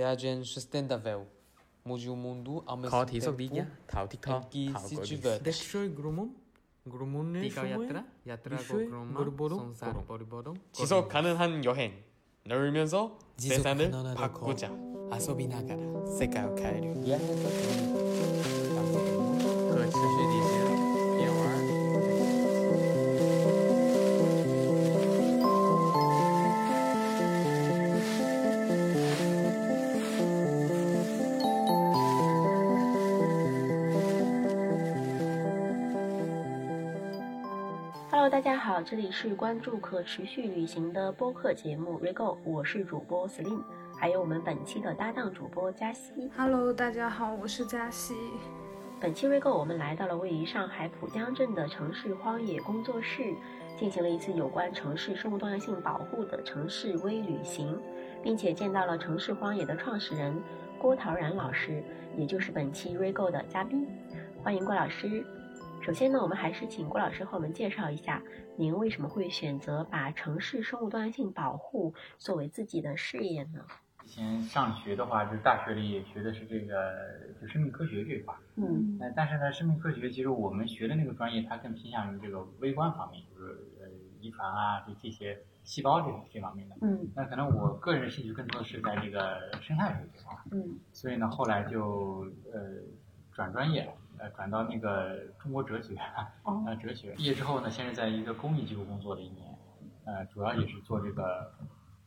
Viagem sustentável. Mude o mundo ao mesmo có thí tempo. lý nhé. Thảo thích thơ. em Thảo que có se diverte. 대쇼의 그러면 그러면의 네가 야트라 야트라고 미쉐, 그러면 물보름, 성사를 버리버름 지속 가능한 여행. 넓으면서 지속 세상을 가능하다고. 바꾸자. 遊びながら世界を変える。 이해할 것 같아요. 可持续旅行。这里是关注可持续旅行的播客节目 Rego，我是主播 Slim，还有我们本期的搭档主播佳熙。Hello，大家好，我是佳熙。本期 Rego 我们来到了位于上海浦江镇的城市荒野工作室，进行了一次有关城市生物多样性保护的城市微旅行，并且见到了城市荒野的创始人郭陶然老师，也就是本期 Rego 的嘉宾。欢迎郭老师。首先呢，我们还是请郭老师和我们介绍一下，您为什么会选择把城市生物多样性保护作为自己的事业呢？以前上学的话，就是大学里学的是这个就生命科学这一块儿。嗯呃，但是呢，生命科学其实我们学的那个专业，它更偏向于这个微观方面，就是呃遗传啊，就这些细胞这这方面的。嗯那可能我个人兴趣更多的是在这个生态学这块儿，嗯所以呢，后来就呃转专业，呃转到那个中国哲学，哦呃哲学。毕业之后呢，现在在一个公益机构工作了一年，呃，主要也是做这个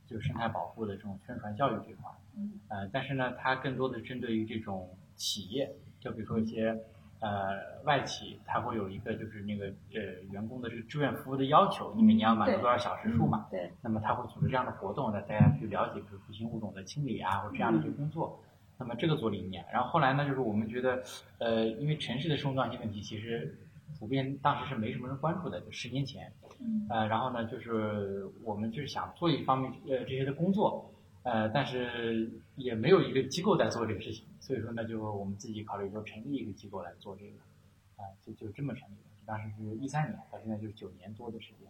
就是生态保护的这种宣传教育这块儿。嗯呃，但是呢，它更多的针对于这种企业，就比如说一些呃外企，它会有一个就是那个呃员工的这个志愿服务的要求，你每年要满足多少小时数嘛？对，那么他会组织这样的活动，让大家去了解，比如飞行物种的清理啊，或者这样的一些工作。那么这个做了一年，然后后来呢，就是我们觉得，呃，因为城市的生物多样性问题，其实普遍当时是没什么人关注的，就十年前。嗯呃，然后呢，就是我们就是想做一方面呃这些的工作，呃，但是也没有一个机构在做这个事情，所以说呢，就我们自己考虑说成立一个机构来做这个，啊、就就这么成立的。当时是一三年，到现在就是九年多的时间。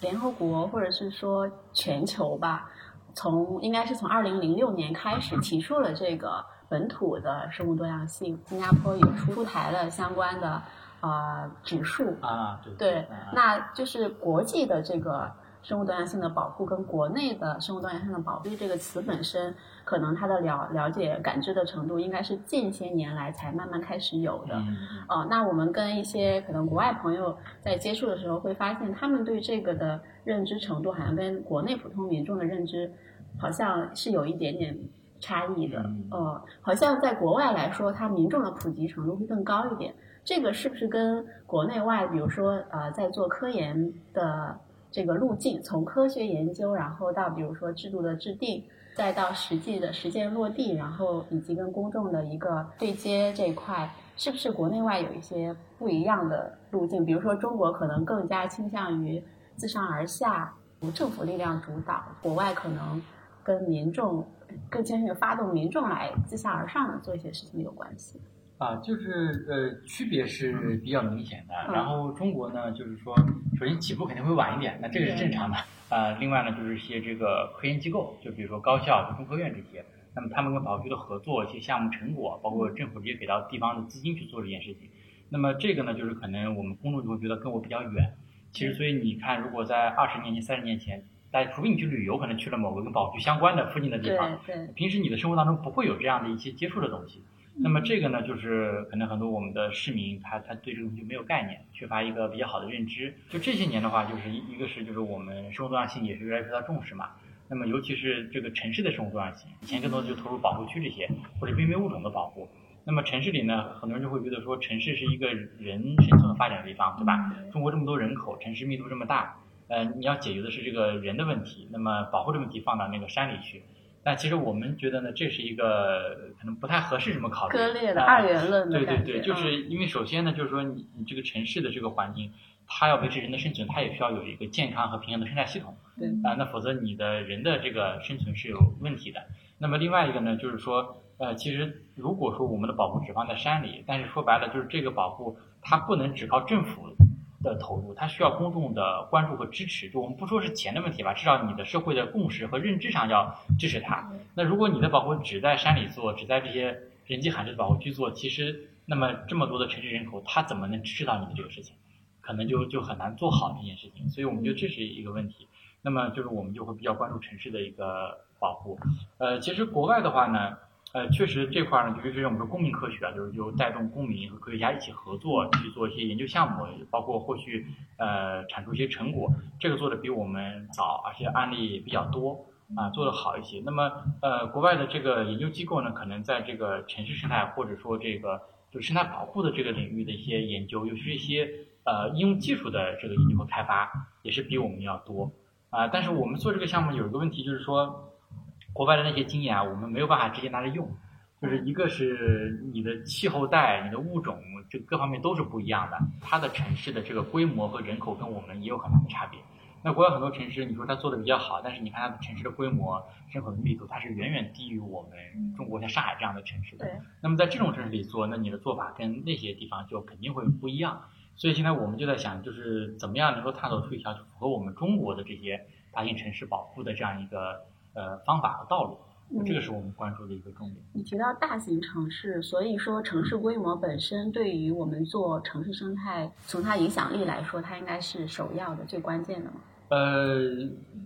联合国或者是说全球吧，从应该是从二零零六年开始提出了这个本土的生物多样性，新加坡也出台了相关的呃指数。啊，对。那就是国际的这个生物多样性的保护跟国内的生物多样性的保护这个词本身，可能它的了了解感知的程度，应该是近些年来才慢慢开始有的。嗯，哦，那我们跟一些可能国外朋友在接触的时候，会发现他们对这个的认知程度，好像跟国内普通民众的认知，好像是有一点点差异的。嗯呃，好像在国外来说，它民众的普及程度会更高一点。这个是不是跟国内外，比如说呃，在做科研的这个路径，从科学研究，然后到比如说制度的制定，再到实际的实践落地，然后以及跟公众的一个对接这一块，是不是国内外有一些不一样的路径？比如说中国可能更加倾向于自上而下，由政府力量主导；国外可能跟民众更倾向于发动民众来自下而上的做一些事情有关系。啊，就是呃，区别是比较明显的。嗯然后中国呢，就是说，首先起步肯定会晚一点，那这个是正常的。啊，另外呢，就是一些这个科研机构，就比如说高校、就中科院这些，那么他们跟保护局的合作，一些项目成果，包括政府直接给到地方的资金去做这件事情。那么这个呢，就是可能我们公众就会觉得跟我比较远。其实，所以你看，如果在二十年前、三十年前，大家除非你去旅游，可能去了某个跟保护局相关的附近的地对方，对，平时你的生活当中不会有这样的一些接触的东西。那么这个呢，就是可能很多我们的市民他他对这个东西没有概念，缺乏一个比较好的认知。就这些年的话，就是一一个是就是我们生物多样性也是越来越受到重视嘛。那么尤其是这个城市的生物多样性，以前更多的就投入保护区这些或者濒危物种的保护。那么城市里呢，很多人就会觉得说城市是一个人生存和发展的地方，对吧？中国这么多人口，城市密度这么大，呃，你要解决的是这个人的问题，那么保护这个问题放到那个山里去。但其实我们觉得呢，这是一个可能不太合适这么考虑。割裂的啊二元论的对对，对，就嗯是因为首先呢，就是说你你这个城市的这个环境，它要维持人的生存，它也需要有一个健康和平衡的生态系统。对啊、那否则你的人的这个生存是有问题的。那么另外一个呢，就是说，呃，其实如果说我们的保护只放在山里，但是说白了就是这个保护它不能只靠政府的投入，它需要公众的关注和支持。就我们不说是钱的问题吧，至少你的社会的共识和认知上要支持它。那如果你的保护只在山里做，只在这些人迹罕至的保护区做，其实那么这么多的城市人口，他怎么能支持到你的这个事情？可能就就很难做好这件事情。所以我们觉得这是一个问题。那么就是我们就会比较关注城市的一个保护。呃，其实国外的话呢。呃，确实这块呢，就是我们说公民科学啊，就是就带动公民和科学家一起合作去做一些研究项目，包括后续呃产出一些成果，这个做的比我们早，而且案例比较多啊，做的好一些。那么呃，国外的这个研究机构呢，可能在这个城市生态或者说这个就生态保护的这个领域的一些研究，尤其是一些呃应用技术的这个研究和开发，也是比我们要多啊。但是我们做这个项目有一个问题，就是说。国外的那些经验啊，我们没有办法直接拿来用，就是一个是你的气候带、你的物种，这各方面都是不一样的。它的城市的这个规模和人口跟我们也有很大的差别。那国外很多城市，你说它做的比较好，但是你看它的城市的规模、人口的密度，它是远远低于我们中国像上海这样的城市的。那么在这种城市里做，那你的做法跟那些地方就肯定会不一样。所以现在我们就在想，就是怎么样能够探索出一条符合我们中国的这些大型城市保护的这样一个。呃，方法和道路，这个是我们关注的一个重点。你提到大型城市，所以说城市规模本身对于我们做城市生态，从它影响力来说，它应该是首要的、最关键的嘛？呃，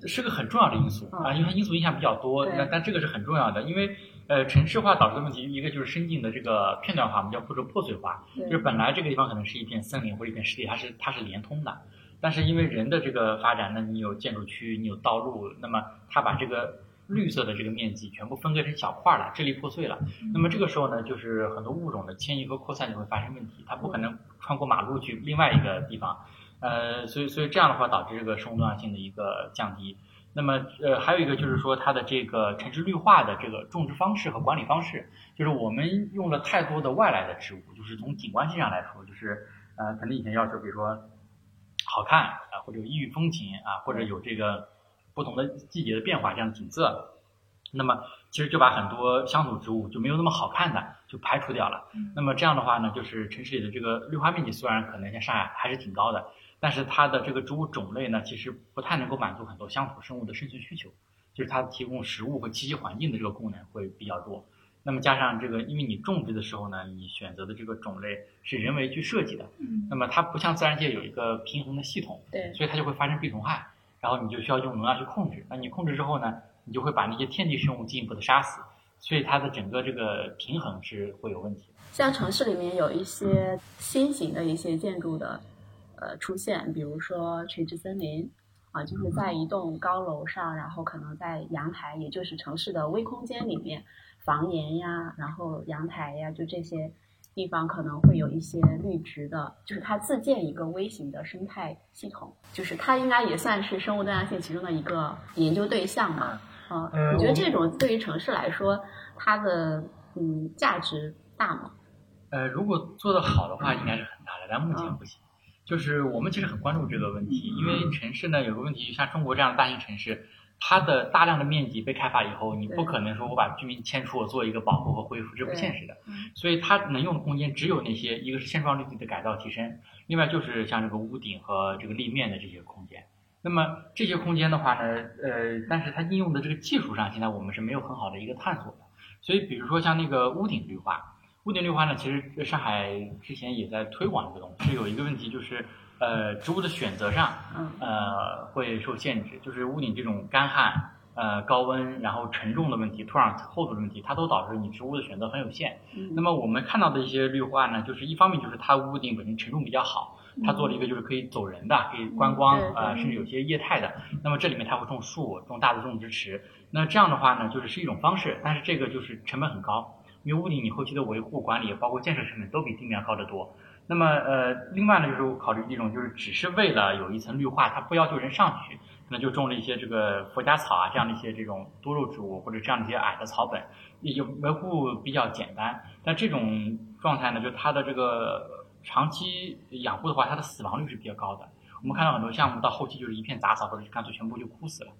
是个很重要的因素啊，因为它因素影响比较多。但但这个是很重要的，因为呃，城市化导致的问题，一个就是深境的这个片段化，我们叫或者破碎化，就是本来这个地方可能是一片森林或者一片湿地，它是它是连通的。但是因为人的这个发展，呢你有建筑区，你有道路，那么它把这个绿色的这个面积全部分割成小块了，支离破碎了。那么这个时候呢，就是很多物种的迁移和扩散就会发生问题，它不可能穿过马路去另外一个地方。呃，所以所以这样的话导致这个生物多样性的一个降低。那么呃还有一个就是说它的这个城市绿化的这个种植方式和管理方式，就是我们用了太多的外来的植物，就是从景观性上来说，就是呃可能以前要求比如说。好看啊，或者有异域风情啊，或者有这个不同的季节的变化这样的景色，那么其实就把很多乡土植物就没有那么好看的就排除掉了。那么这样的话呢，就是城市里的这个绿化面积虽然可能像上海还是挺高的，但是它的这个植物种类呢，其实不太能够满足很多乡土生物的生存需求，就是它提供食物和栖息环境的这个功能会比较弱。那么加上这个，因为你种植的时候呢，你选择的这个种类是人为去设计的，嗯，那么它不像自然界有一个平衡的系统，对，所以它就会发生病虫害，然后你就需要用农药去控制。那你控制之后呢，你就会把那些天敌生物进一步的杀死，所以它的整个这个平衡是会有问题。像城市里面有一些新型的一些建筑的呃出现，比如说垂直森林啊，就是在一栋高楼上，然后可能在阳台，也就是城市的微空间里面。房檐呀，然后阳台呀，就这些地方可能会有一些绿植的，就是它自建一个微型的生态系统，就是它应该也算是生物多样性其中的一个研究对象嘛。啊，你觉得这种对于城市来说，它的嗯价值大吗？呃，如果做得好的话，应该是很大的，但目前不行。就是我们其实很关注这个问题，因为城市呢有个问题，像中国这样的大型城市。它的大量的面积被开发以后，你不可能说我把居民迁出，我做一个保护和恢复，这不现实的。所以它能用的空间只有那些，一个是现状绿地的改造提升，另外就是像这个屋顶和这个立面的这些空间。那么这些空间的话呢，呃，但是它应用的这个技术上，现在我们是没有很好的一个探索的。所以比如说像那个屋顶绿化，屋顶绿化呢，其实上海之前也在推广这个东西，是有一个问题就是。呃，植物的选择上，呃，会受限制，就是屋顶这种干旱、呃高温，然后沉重的问题，土壤厚度的问题，它都导致你植物的选择很有限。那么我们看到的一些绿化呢，就是一方面就是它屋顶本身承重比较好，它做了一个就是可以走人的，可以观光，呃，甚至有些业态的。那么这里面它会种树，种大的种植池。那这样的话呢，就是是一种方式，但是这个就是成本很高，因为屋顶你后期的维护管理，包括建设成本都比地面高得多。那么呃，另外呢，就是考虑一种，就是只是为了有一层绿化，它不要求人上去，可能就种了一些这个佛家草啊，这样的一些这种多肉植物，或者这样的一些矮的草本，也就维护比较简单。但这种状态呢，就它的这个长期养护的话，它的死亡率是比较高的。我们看到很多项目到后期就是一片杂草，或者干脆全部就枯死了。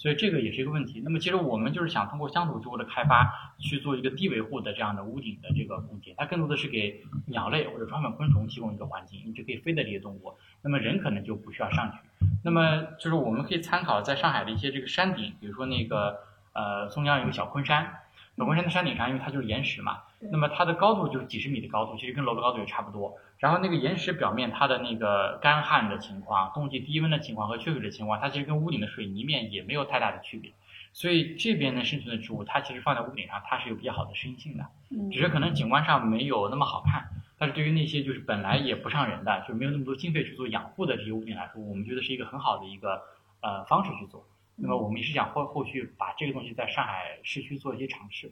所以这个也是一个问题。那么其实我们就是想通过乡土植物的开发去做一个低维护的这样的屋顶的这个空间，它更多的是给鸟类或者传粉昆虫提供一个环境，你就可以飞的这些动物，那么人可能就不需要上去。那么就是我们可以参考在上海的一些这个山顶，比如说那个呃松江有个小昆山，小昆山的山顶上，因为它就是岩石嘛，那么它的高度就是几十米的高度，其实跟楼的高度也差不多。然后那个岩石表面它的那个干旱的情况、冬季低温的情况和缺水的情况，它其实跟屋顶的水泥面也没有太大的区别。所以这边呢生存的植物，它其实放在屋顶上，它是有比较好的适应性的，嗯只是可能景观上没有那么好看。但是对于那些就是本来也不上人的，就没有那么多经费去做养护的这些屋顶来说，我们觉得是一个很好的一个呃方式去做。那么我们也是想后后续把这个东西在上海市区做一些尝试。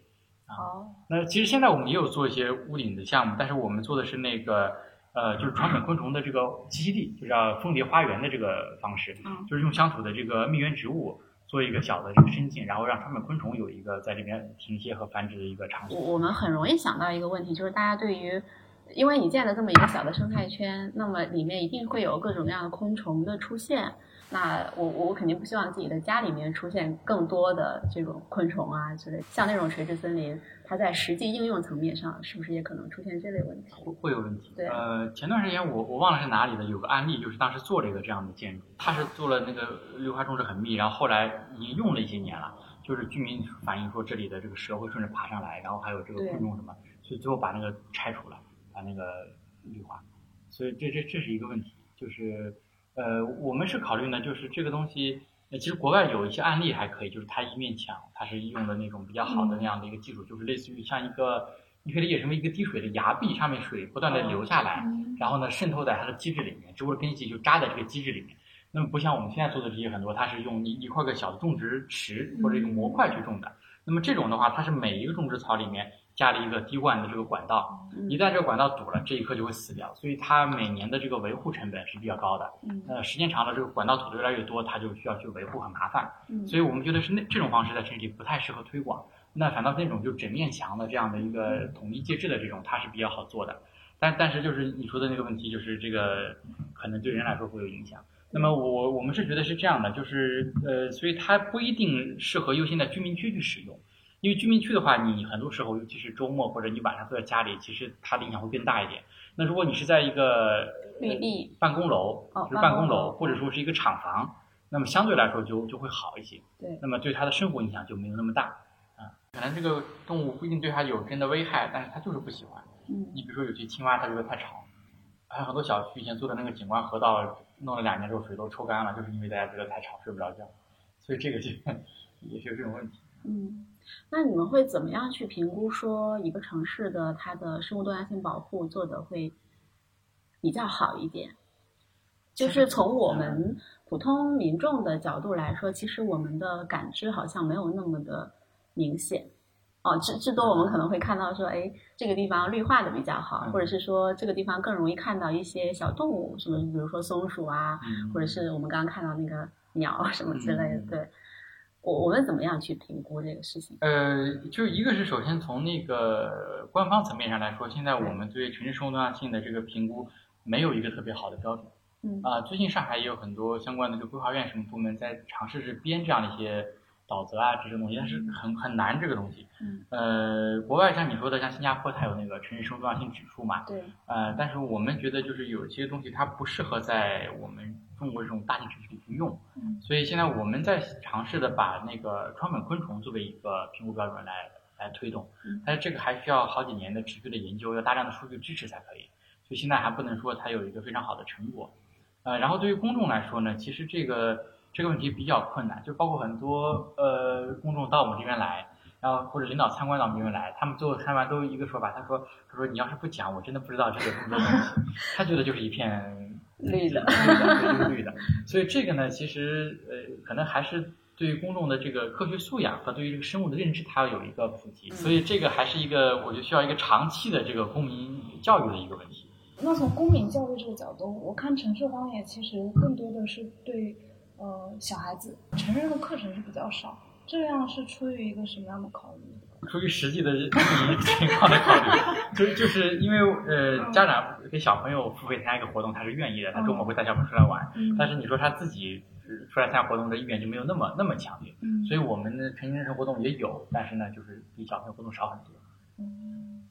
好，那其实现在我们也有做一些屋顶的项目，但是我们做的是那个呃，就是传粉昆虫的这个栖息地，就叫蜂蝶花园的这个方式，嗯就是用乡土的这个蜜源植物做一个小的这个深井，然后让传粉昆虫有一个在这边停歇和繁殖的一个场所。我我们很容易想到一个问题，就是大家对于，因为你建了这么一个小的生态圈，那么里面一定会有各种各样的昆虫的出现。那我我肯定不希望自己的家里面出现更多的这种昆虫啊之类，像那种垂直森林，它在实际应用层面上是不是也可能出现这类问题？会会有问题。对呃，前段时间我我忘了是哪里的，有个案例，就是当时做了一个这样的建筑，它是做了那个绿化种植很密，然后后来已经用了一些年了，就是居民反映说这里的这个蛇会顺着爬上来，然后还有这个昆虫什么，所以最后把那个拆除了，把那个绿化，所以这这这是一个问题，就是呃，我们是考虑呢，就是这个东西。呃，其实国外有一些案例还可以，就是它一面墙，它是用的那种比较好的那样的一个技术，就是类似于像一个，你可以理解成为一个滴水的崖壁，上面水不断的流下来，然后呢渗透在它的基质里面，植物的根系就扎在这个基质里面。那么不像我们现在做的这些很多，它是用一一块个小的种植池或者一个模块去种的。那么这种的话，它是每一个种植槽里面加了一个滴灌的这个管道，嗯一旦这个管道堵了，这一刻就会死掉，所以它每年的这个维护成本是比较高的。嗯呃，时间长了，这个管道堵得越来越多，它就需要去维护，很麻烦。嗯所以我们觉得是那这种方式在城市里不太适合推广。那反倒那种就整面墙的这样的一个统一介质的这种，它是比较好做的。但但是就是你说的那个问题，就是这个可能对人来说会有影响。那么我我们是觉得是这样的，就是呃，所以它不一定适合优先在居民区去使用，因为居民区的话，你很多时候尤其是周末或者你晚上坐在家里，其实它的影响会更大一点。那如果你是在一个绿地办公楼，哦就是办公楼楼，或者说是一个厂房，那么相对来说就就会好一些。对那么对它的生活影响就没有那么大啊。可能这个动物不一定对它有真的危害，但是它就是不喜欢。嗯你比如说有些青蛙，它觉得太吵，还有很多小区以前做的那个景观河道，弄了两年之后水都抽干了，就是因为大家觉得太吵，睡不着觉。所以这个就 也是有这种问题。嗯，那你们会怎么样去评估说一个城市的它的生物多样性保护做的会比较好一点？就是从我们普通民众的角度来说，其实我们的感知好像没有那么的明显。哦，至至多我们可能会看到说，哎，这个地方绿化的比较好，嗯或者是说这个地方更容易看到一些小动物，什么比如说松鼠啊，嗯或者是我们刚刚看到那个鸟什么之类的。嗯对，我我们怎么样去评估这个事情？呃，就一个是首先从那个官方层面上来说，现在我们对城市生活多样性的这个评估没有一个特别好的标准。嗯啊、最近上海也有很多相关的这个规划院什么部门在尝试着编这样的一些导则啊这些东西，但是很很难这个东西。嗯。呃，国外像你说的，像新加坡它有那个城市生物多样性指数嘛，对，呃，但是我们觉得就是有些东西它不适合在我们中国这种大型城市里去用，嗯。所以现在我们在尝试的把那个川本昆虫作为一个评估标准来来推动嗯，但是这个还需要好几年的持续的研究，要大量的数据支持才可以，所以现在还不能说它有一个非常好的成果。呃，然后对于公众来说呢，其实这个这个问题比较困难，就包括很多呃公众到我们这边来，然后或者领导参观到我们这边来，他们最后参观都一个说法，他说他说你要是不讲，我真的不知道这个这么多东西，他觉得就是一片 绿的绿的，绿的。所以这个呢，其实呃可能还是对于公众的这个科学素养和对于这个生物的认知，它要有一个普及，所以这个还是一个我觉得需要一个长期的这个公民教育的一个问题。那从公民教育这个角度，我看城市荒野其实更多的是对呃小孩子成人的课程是比较少，这样是出于一个什么样的考虑？出于实际的利益情况的考虑，就就是因为呃，家长给小朋友付费参加一个活动，他是愿意的，他周末会带小朋友出来玩。嗯但是你说他自己出来参加活动的意愿就没有那么那么强烈。嗯所以我们的成年人活动也有，但是呢，就是比小朋友活动少很多。嗯，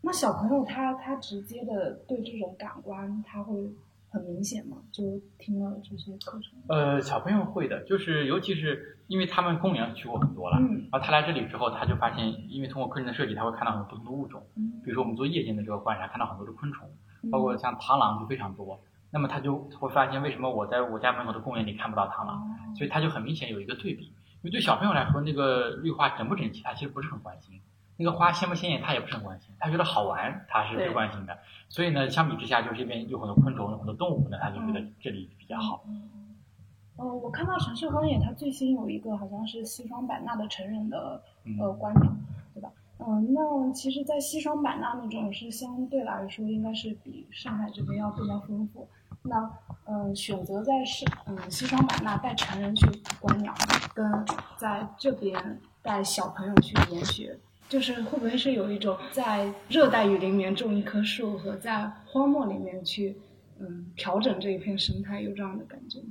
那小朋友他他直接的对这种感官他会很明显吗？就听了这些课程，呃，小朋友会的，就是尤其是因为他们公园去过很多了，嗯然后他来这里之后，他就发现，因为通过课程的设计，他会看到很多不同的物种，嗯比如说我们做夜间的这个观察，看到很多的昆虫，嗯包括像螳螂就非常多。那么他就会发现，为什么我在我家门口的公园里看不到螳螂？哦所以他就很明显有一个对比。因为对小朋友来说，那个绿化整不整齐，他其实不是很关心；那个花鲜不鲜艳，他也不是很关心。他觉得好玩，他是最关心的。所以呢，相比之下，就是这边有很多昆虫，有很多动物，呢他就觉得这里比较好。呃，我看到城市荒野，它最新有一个好像是西双版纳的成人的嗯呃观鸟，对吧？嗯、那其实，在西双版纳那种是相对来说应该是比上海这边要更加丰富。那嗯、呃选择在是嗯西双版纳带成人去观鸟，跟在这边带小朋友去研学，就是会不会是有一种在热带雨林里面种一棵树和在荒漠里面去嗯调整这一片生态有这样的感觉吗？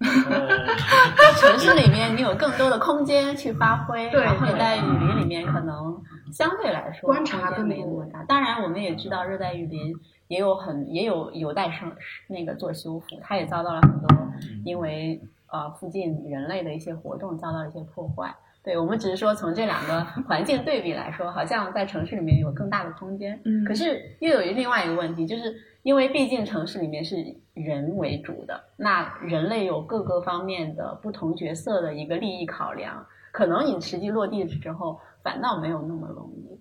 呃 城市里面你有更多的空间去发挥，对然后你在雨林里面可能相对来说观察空间没那更多么大。当然，我们也知道热带雨林也有很也有有待生那个做修复，它也遭到了很多因为呃附近人类的一些活动遭到了一些破坏。对我们只是说从这两个环境对比来说，好像在城市里面有更大的空间。嗯可是又有另外一个问题，就是因为毕竟城市里面是人为主的，那人类有各个方面的不同角色的一个利益考量，可能你实际落地之后，反倒没有那么容易。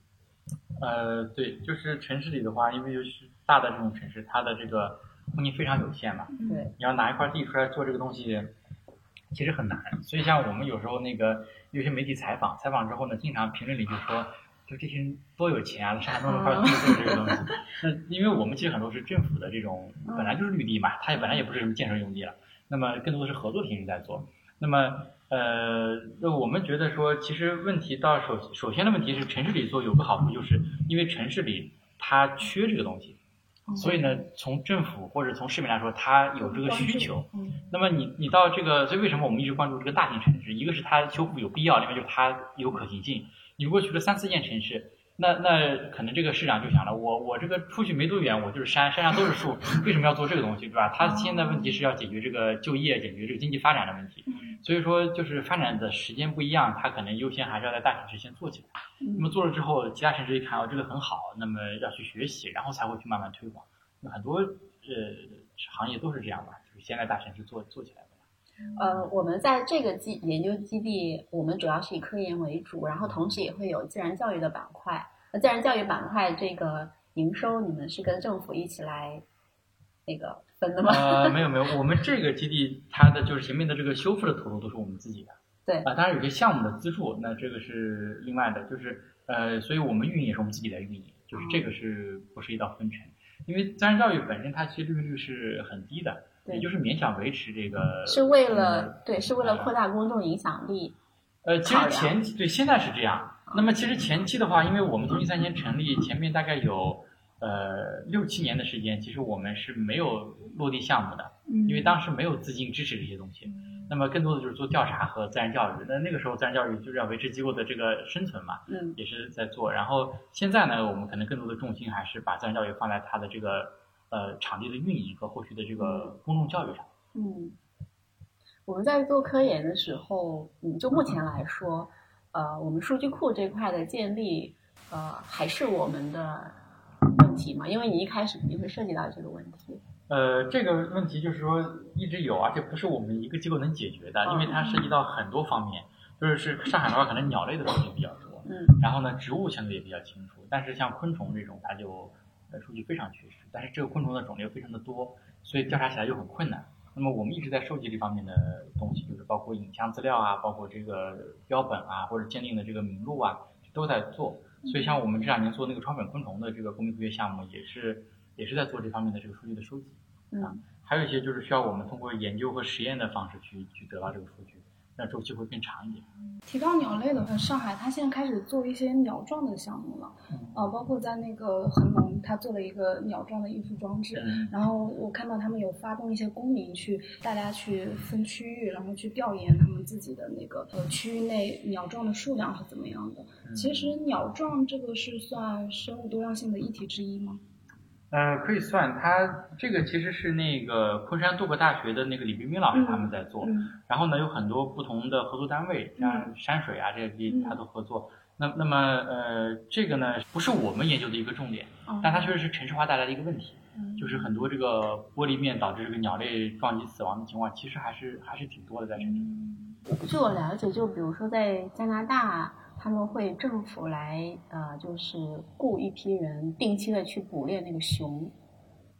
呃，对，就是城市里的话，因为尤其是大的这种城市，它的这个空间非常有限嘛，对，你要拿一块地出来做这个东西，其实很难。所以像我们有时候那个有些媒体采访，采访之后呢，经常评论里就说，就这些人多有钱啊，上海弄了块地做这个东西。那因为我们其实很多是政府的这种本来就是绿地嘛，它也本来也不是什么建设用地了，那么更多的是合作形式在做。那么呃，那我们觉得说，其实问题到首首先的问题是城市里做有个好处，就是因为城市里它缺这个东西。所以呢，从政府或者从市民来说，它有这个需求。嗯那么你你到这个，所以为什么我们一直关注这个大型城市？一个是它修复有必要，另外就是它有可行性。你如果去了三四线城市，那那可能这个市长就想了，我我这个出去没多远，我就是山，山上都是树，为什么要做这个东西，对吧？他现在问题是要解决这个就业、解决这个经济发展的问题。所以说，就是发展的时间不一样，他可能优先还是要在大城市先做起来。那么做了之后，其他城市一看哦，这个很好，那么要去学习，然后才会去慢慢推广。那很多呃行业都是这样吧，就是先在大城市做做起来的。呃，我们在这个基研究基地，我们主要是以科研为主，然后同时也会有自然教育的板块。那自然教育板块这个营收，你们是跟政府一起来那个分的吗？呃，没有没有，我们这个基地它的就是前面的这个修复的投入都是我们自己的。对啊、当然有些项目的资助，那这个是另外的，就是呃，所以我们运营也是我们自己来运营，就是这个是不是一道分成？因为自然教育本身它其实利润率是很低的，对也就是勉强维持这个。是为呃了对，是为了扩大公众影响力。呃，其实前期对现在是这样。那么其实前期的话，因为我们从一三年成立，前面大概有呃六七年的时间，其实我们是没有落地项目的，嗯因为当时没有资金支持这些东西。那么更多的就是做调查和自然教育。那那个时候自然教育就是要维持机构的这个生存嘛，嗯也是在做。然后现在呢，我们可能更多的重心还是把自然教育放在它的这个呃场地的运营和后续的这个公众教育上。嗯，我们在做科研的时候，嗯，就目前来说，呃，我们数据库这块的建立，呃，还是我们的问题嘛？因为你一开始肯定会涉及到这个问题。呃，这个问题就是说一直有，而且不是我们一个机构能解决的，因为它涉及到很多方面。就是是上海的话，可能鸟类的东西比较多，嗯然后呢，植物相对也比较清楚，但是像昆虫这种，它就呃数据非常缺失，但是这个昆虫的种类又非常的多，所以调查起来就很困难。那么我们一直在收集这方面的东西，就是包括影像资料啊，包括这个标本啊，或者鉴定的这个名录啊，都在做。所以像我们这两年做那个窗粉昆虫的这个公民科学项目，也是也是在做这方面的这个数据的收集。嗯还有一些就是需要我们通过研究和实验的方式去去得到这个数据。那周期会更长一点。提到鸟类的话，上海它现在开始做一些鸟状的项目了，嗯呃，包括在那个恒隆，它做了一个鸟状的艺术装置。嗯然后我看到他们有发动一些公民去，大家去分区域，然后去调研他们自己的那个呃区域内鸟状的数量是怎么样的。嗯其实鸟状这个是算生物多样性的议题之一吗？呃，可以算，它这个其实是那个昆山杜克大学的那个李冰冰老师嗯他们在做，嗯然后呢有很多不同的合作单位，像山水啊这些嗯他都合作。那那么呃这个呢不是我们研究的一个重点，哦但它确实是城市化带来的一个问题，嗯就是很多这个玻璃面导致这个鸟类撞击死亡的情况，其实还是还是挺多的在城市。据我了解，就比如说在加拿大，他们会政府来呃，就是雇一批人定期的去捕猎那个熊。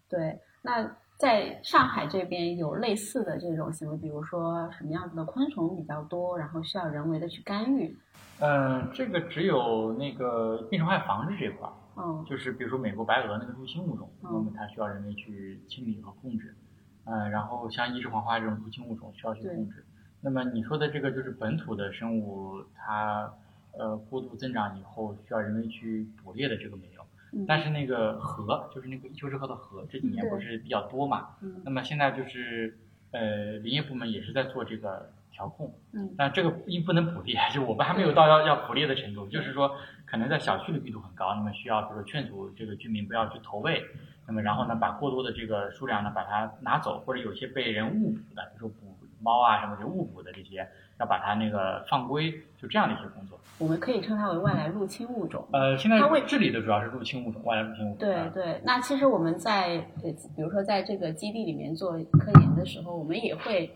对，那在上海这边有类似的这种行为，比如说什么样子的昆虫比较多，然后需要人为的去干预。嗯，这个只有那个病虫害防治这块儿，嗯就是比如说美国白鹅那个入侵物种，嗯那么它需要人为去清理和控制。呃，然后像一枝黄花这种入侵物种需要去控制。那么你说的这个就是本土的生物，它呃过度增长以后需要人为去捕猎的这个没有。嗯，但是那个河，就是那个一丘之貉的河，这几年不是比较多嘛？嗯那么现在就是呃林业部门也是在做这个调控。嗯但这个因不能捕猎，就我们还没有到要要捕猎的程度，就是说可能在小区的密度很高，那么需要比如说劝阻这个居民不要去投喂，那么然后呢把过多的这个数量呢把它拿走，或者有些被人误捕的，比如说捕猫啊什么就误捕的这些，要把它那个放归，就这样的一些工作。我们可以称它为外来入侵物种。呃，现在它为治理的主要是入侵物种，外来入侵物种。啊对对，那其实我们在呃，比如说在这个基地里面做科研的时候，我们也会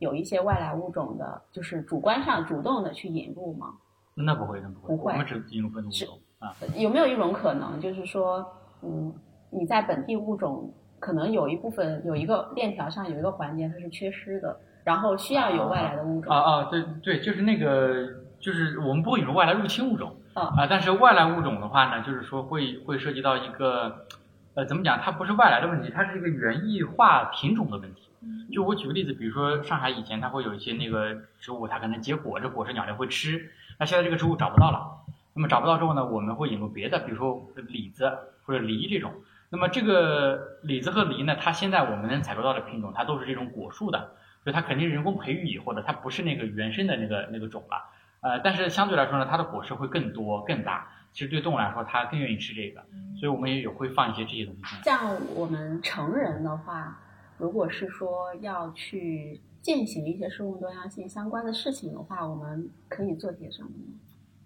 有一些外来物种的，就是主观上主动的去引入吗。那不会，那不会，不会我们只引入本土物种啊。有没有一种可能，就是说，嗯，你在本地物种可能有一部分有一个链条上有一个环节它是缺失的，然后需要有外来的物种。啊啊，对对，就是那个，就是我们不会引入外来入侵物种啊啊，但是外来物种的话呢，就是说会会涉及到一个，呃，怎么讲？它不是外来的问题，它是一个园艺化品种的问题。就我举个例子，比如说上海以前它会有一些那个植物，它可能结果，这果实鸟类会吃，那现在这个植物找不到了，那么找不到之后呢，我们会引入别的，比如说李子或者梨这种。那么这个李子和梨呢，它现在我们能采购到的品种，它都是这种果树的，所以它肯定是人工培育以后的，它不是那个原生的那个那个种了。呃，但是相对来说呢，它的果实会更多更大。其实对动物来说，它更愿意吃这个，所以我们也有会放一些这些东西。像我们成人的话，如果是说要去践行一些生物多样性相关的事情的话，我们可以做些什么呢？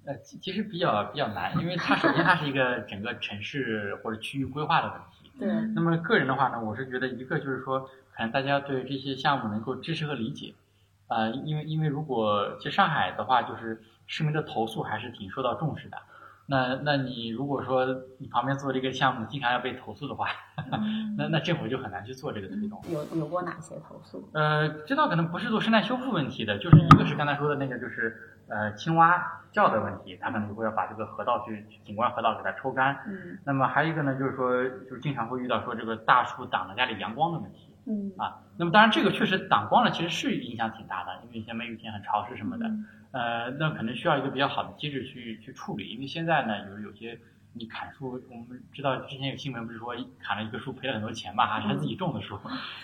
呃，其其实比较比较难，因为它首先它是一个 整个城市或者区域规划的问题。对，那么个人的话呢，我是觉得一个就是说，可能大家对这些项目能够支持和理解，呃，因为因为如果其实上海的话，就是市民的投诉还是挺受到重视的。那那你如果说你旁边做这个项目，经常要被投诉的话，那那政府就很难去做这个推动。有有过哪些投诉？呃，这倒可能不是做生态修复问题的，就是一个是刚才说的那个，就是呃青蛙叫的问题，他可能就会要把这个河道去景观河道给它抽干。嗯那么还有一个呢，就是说，就是经常会遇到说这个大树挡了家里阳光的问题嗯啊。那么当然这个确实挡光了，其实是影响挺大的，因为现在梅雨天很潮湿什么的。呃，那可能需要一个比较好的机制去去处理，因为现在呢，有有些你砍树，我们知道之前有新闻不是说砍了一个树赔了很多钱嘛，还是他自己种的树，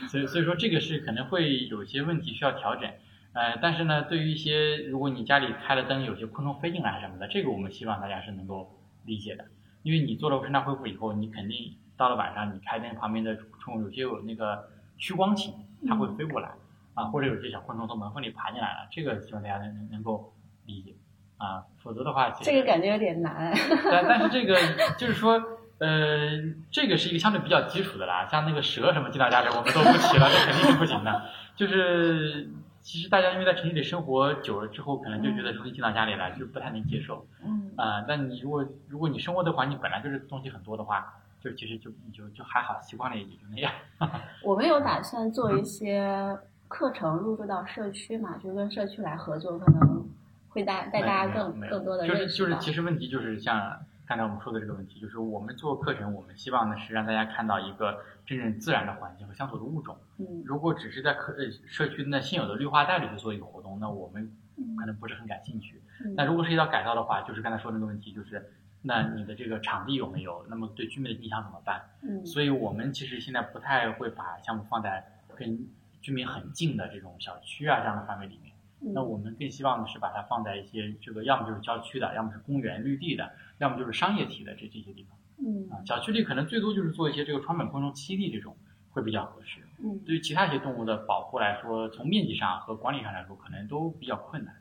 所以所以说这个是可能会有些问题需要调整。呃，但是呢，对于一些如果你家里开了灯，有些昆虫飞进来什么的，这个我们希望大家是能够理解的，因为你做了生态恢复以后，你肯定到了晚上你开灯旁边的虫有些有那个趋光体，它会飞过来。啊，或者有些小昆虫从门缝里爬进来了，这个希望大家能能够理解啊，否则的话，其实这个感觉有点难。但 但是这个就是说，呃，这个是一个相对比较基础的啦，像那个蛇什么进到家里，我们都不提了，这肯定是不行的。就是其实大家因为在城市里生活久了之后，可能就觉得东西进到家里来就不太能接受嗯啊、但你如果如果你生活的环境本来就是东西很多的话，就其实就你就就还好，习惯了也就那样。我们有打算做一些课程入驻到社区嘛，就跟社区来合作，可能会带带大家更更多的就是认识到就是其实问题就是像刚才我们说的这个问题，就是我们做课程，我们希望呢是让大家看到一个真正自然的环境和相处的物种。嗯如果只是在课呃社区那现有的绿化带里去做一个活动，那我们可能不是很感兴趣。嗯那如果涉及到改造的话，就是刚才说那个问题，就是那你的这个场地有没有？那么对居民的影响怎么办？嗯所以我们其实现在不太会把项目放在跟居民很近的这种小区啊这样的范围里面。嗯那我们更希望的是把它放在一些这个要么就是郊区的，要么是公园绿地的，要么就是商业体的这这些地方嗯啊。小区里可能最多就是做一些这个窗本昆虫栖地这种会比较合适。嗯对于其他一些动物的保护来说，从面积上和管理上来说，可能都比较困难。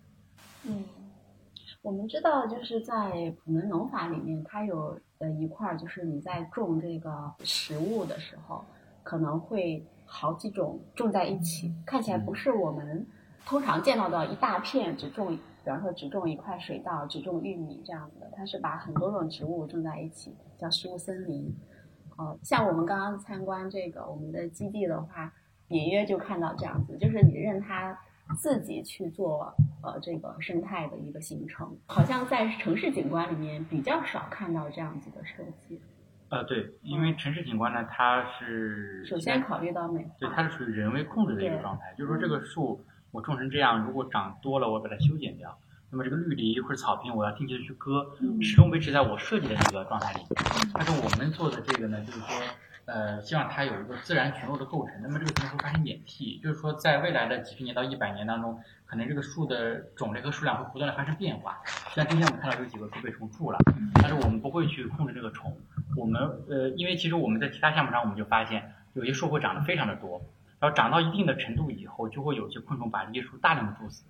嗯，我们知道，就是在普门农法里面，它有呃一块儿，就是你在种这个食物的时候，可能会好几种种在一起，看起来不是我们通常见到的一大片只种，比方说只种一块水稻，只种玉米这样子的，它是把很多种植物种在一起，叫食物森林。呃，像我们刚刚参观这个我们的基地的话，隐约就看到这样子，就是你任它自己去做呃这个生态的一个形成，好像在城市景观里面比较少看到这样子的设计。呃，对，因为城市景观呢，它是首先考虑到美对，它是属于人为控制的一个状态，就是说这个树我种成这样，如果长多了，我把它修剪掉，那么这个绿篱或者草坪，我要定期的去割，嗯。始终维持在我设计的这个状态里。但是我们做的这个呢，就是说，呃，希望它有一个自然群落的构成，那么这个群落会发生演替，就是说在未来的几十年到一百年当中，可能这个树的种类和数量会不断的发生变化。像今天我们看到有几个树被虫蛀了，但是我们不会去控制这个虫，我们呃，因为其实我们在其他项目上我们就发现，有些树会长得非常的多，然后长到一定的程度以后，就会有些昆虫把这些树大量的蛀死，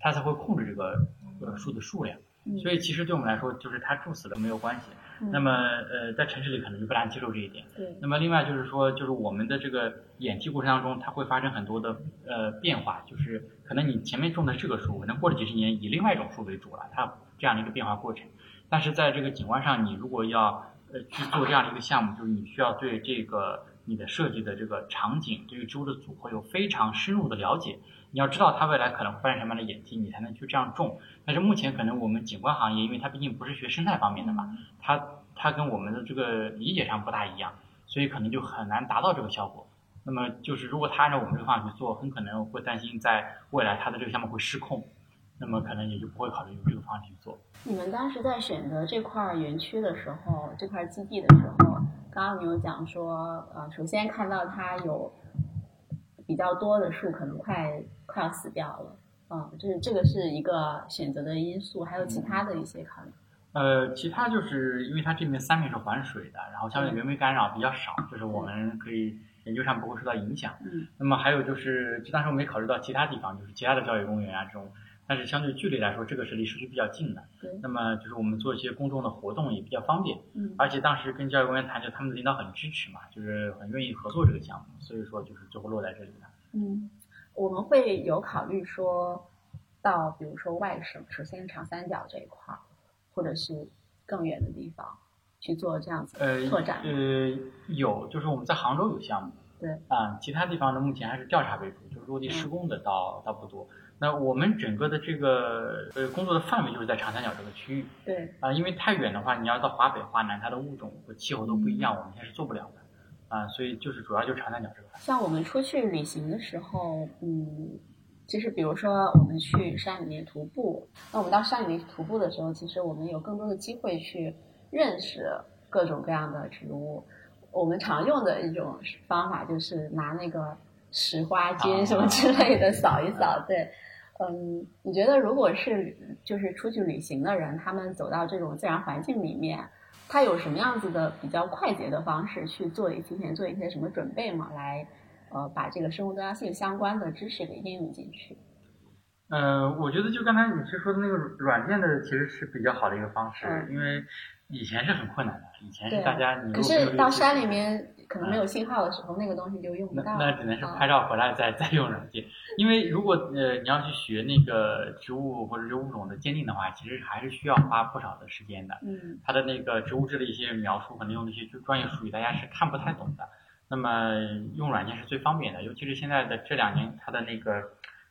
它才会控制这个呃树的数量。嗯所以其实对我们来说，就是它蛀死了没有关系。嗯那么呃，在城市里可能就不大接受这一点。对，那么另外就是说，就是我们的这个演替过程当中，它会发生很多的呃变化，就是可能你前面种的这个树，可能过了几十年以另外一种树为主了，它这样的一个变化过程。但是在这个景观上，你如果要呃去做这样的一个项目，就是你需要对这个你的设计的这个场景，对于植物的组合有非常深入的了解。你要知道它未来可能会发展什么样的演进，你才能去这样种。但是目前可能我们景观行业，因为它毕竟不是学生态方面的嘛，它它跟我们的这个理解上不大一样，所以可能就很难达到这个效果。那么就是如果他按照我们这个方法去做，很可能会担心在未来它的这个项目会失控，那么可能也就不会考虑用这个方式去做。你们当时在选择这块儿园区的时候，这块基地的时候，刚刚你有讲说，呃，首先看到它有比较多的树可能快快要死掉了，嗯，就是这个是一个选择的因素，还有其他的一些考虑。呃，其他就是因为它这边三面是环水的，然后相对人为干扰比较少，就是我们可以研究上不会受到影响。嗯，那么还有就是，就当时我没考虑到其他地方，就是其他的郊野公园啊这种，但是相对距离来说，这个是离市区比较近的。对那么就是我们做一些公众的活动也比较方便。嗯而且当时跟教育公园谈，就他们的领导很支持嘛，就是很愿意合作这个项目，所以说就是最后落在这里了。嗯，我们会有考虑说到，比如说外省，首先长三角这一块儿，或者是更远的地方去做这样子拓展。呃，有，就是我们在杭州有项目，对，啊，其他地方呢目前还是调查为主，就是落地施工的倒、倒不多。那我们整个的这个呃工作的范围就是在长三角这个区域对，啊，因为太远的话，你要到华北、华南，它的物种和气候都不一样，我们现在是做不了的啊，所以就是主要就是长三角这个。像我们出去旅行的时候，嗯，其实比如说我们去山里面徒步，那我们到山里面徒步的时候，其实我们有更多的机会去认识各种各样的植物。我们常用的一种方法就是拿那个石花菌啊什么之类的扫一扫。对，嗯，你觉得如果是就是出去旅行的人，他们走到这种自然环境里面，他有什么样子的比较快捷的方式去做一提前做一些什么准备吗？来呃把这个生物多样性相关的知识给应用进去。呃，我觉得就刚才你是说的那个软件的，其实是比较好的一个方式，嗯因为以前是很困难的，以前是大家你可是到山里面可能没有信号的时候，那个东西就用不那到。那只能是啊拍照回来再 再用软件，因为如果呃你要去学那个植物或者是物种的鉴定的话，其实还是需要花不少的时间的。嗯它的那个植物志的一些描述，可能用那些就专业术语，大家是看不太懂的。那么用软件是最方便的，尤其是现在的这两年，它的那个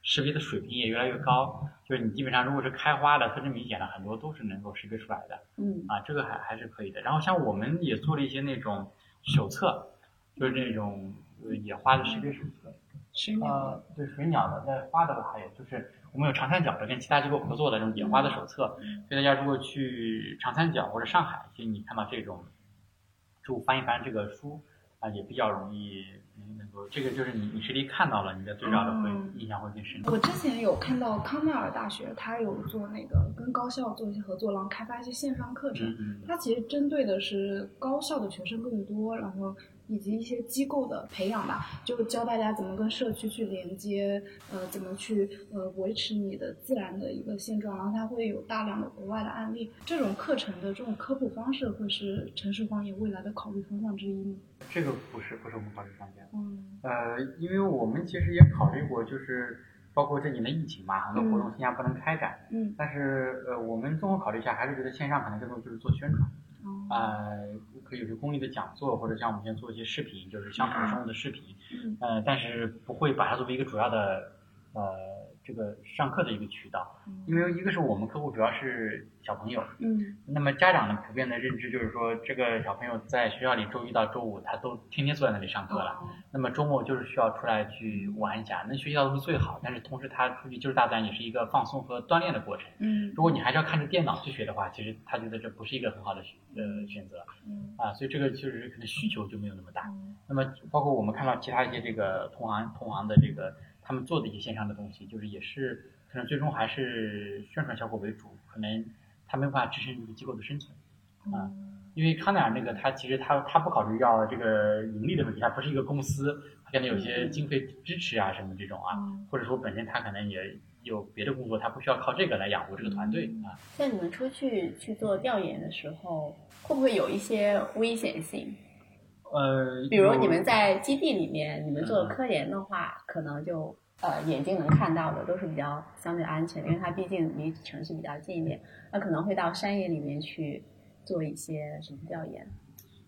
识别的水平也越来越高。就是你基本上如果是开花的、特征明显的，很多都是能够识别出来的嗯啊，这个还还是可以的。然后像我们也做了一些那种手册，就是那种呃野花的识别手册。水鸟呃，对水鸟的，那花的还有就是我们有长三角的跟其他机构合作的这种野花的手册，所以大家如果去长三角或者上海，其实你看到这种就翻一翻这个书啊、也比较容易嗯能够，这个就是你你实地看到了，你的对照的会、嗯印象会更深。我之前有看到康奈尔大学，它有做那个跟高校做一些合作，然后开发一些线上课程。它其实针对的是高校的学生更多，然后以及一些机构的培养吧，就教大家怎么跟社区去连接，呃，怎么去呃维持你的自然的一个现状，然后它会有大量的国外的案例。这种课程的这种科普方式会是城市荒野未来的考虑方向之一吗？这个不是不是我们考虑方向。嗯呃，因为我们其实也考虑过，就是包括这几年的疫情嘛，很多活动线下不能开展，嗯但是呃，我们综合考虑一下，还是觉得线上可能更多就是做宣传。哦呃，可以有些公益的讲座，或者像我们现在做一些视频，就是相同生物的视频，嗯。呃，但是不会把它作为一个主要的呃这个上课的一个渠道，因为一个是我们客户主要是小朋友，嗯那么家长呢普遍的认知就是说，这个小朋友在学校里周一到周五他都天天坐在那里上课了，哦那么周末就是需要出来去玩一下，能学习到的是最好，但是同时他出去就是大自然也是一个放松和锻炼的过程。嗯如果你还是要看着电脑去学的话，其实他觉得这不是一个很好的选呃选择嗯啊，所以这个就是可能需求就没有那么大。嗯那么包括我们看到其他一些这个同行同行的这个他们做的一些线上的东西，就是也是可能最终还是宣传效果为主，可能他没有办法支撑这个机构的生存啊。因为康奈尔那个，他其实他他不考虑要这个盈利的问题，他不是一个公司，他可能有些经费支持啊什么这种啊，嗯或者说本身他可能也有别的工作，他不需要靠这个来养活这个团队啊。像你们出去去做调研的时候，会不会有一些危险性？呃，比如你们在基地里面，你们做嗯科研的话，可能就呃眼睛能看到的都是比较相对安全的，因为它毕竟离城市比较近一点。那可能会到山野里面去做一些什么调研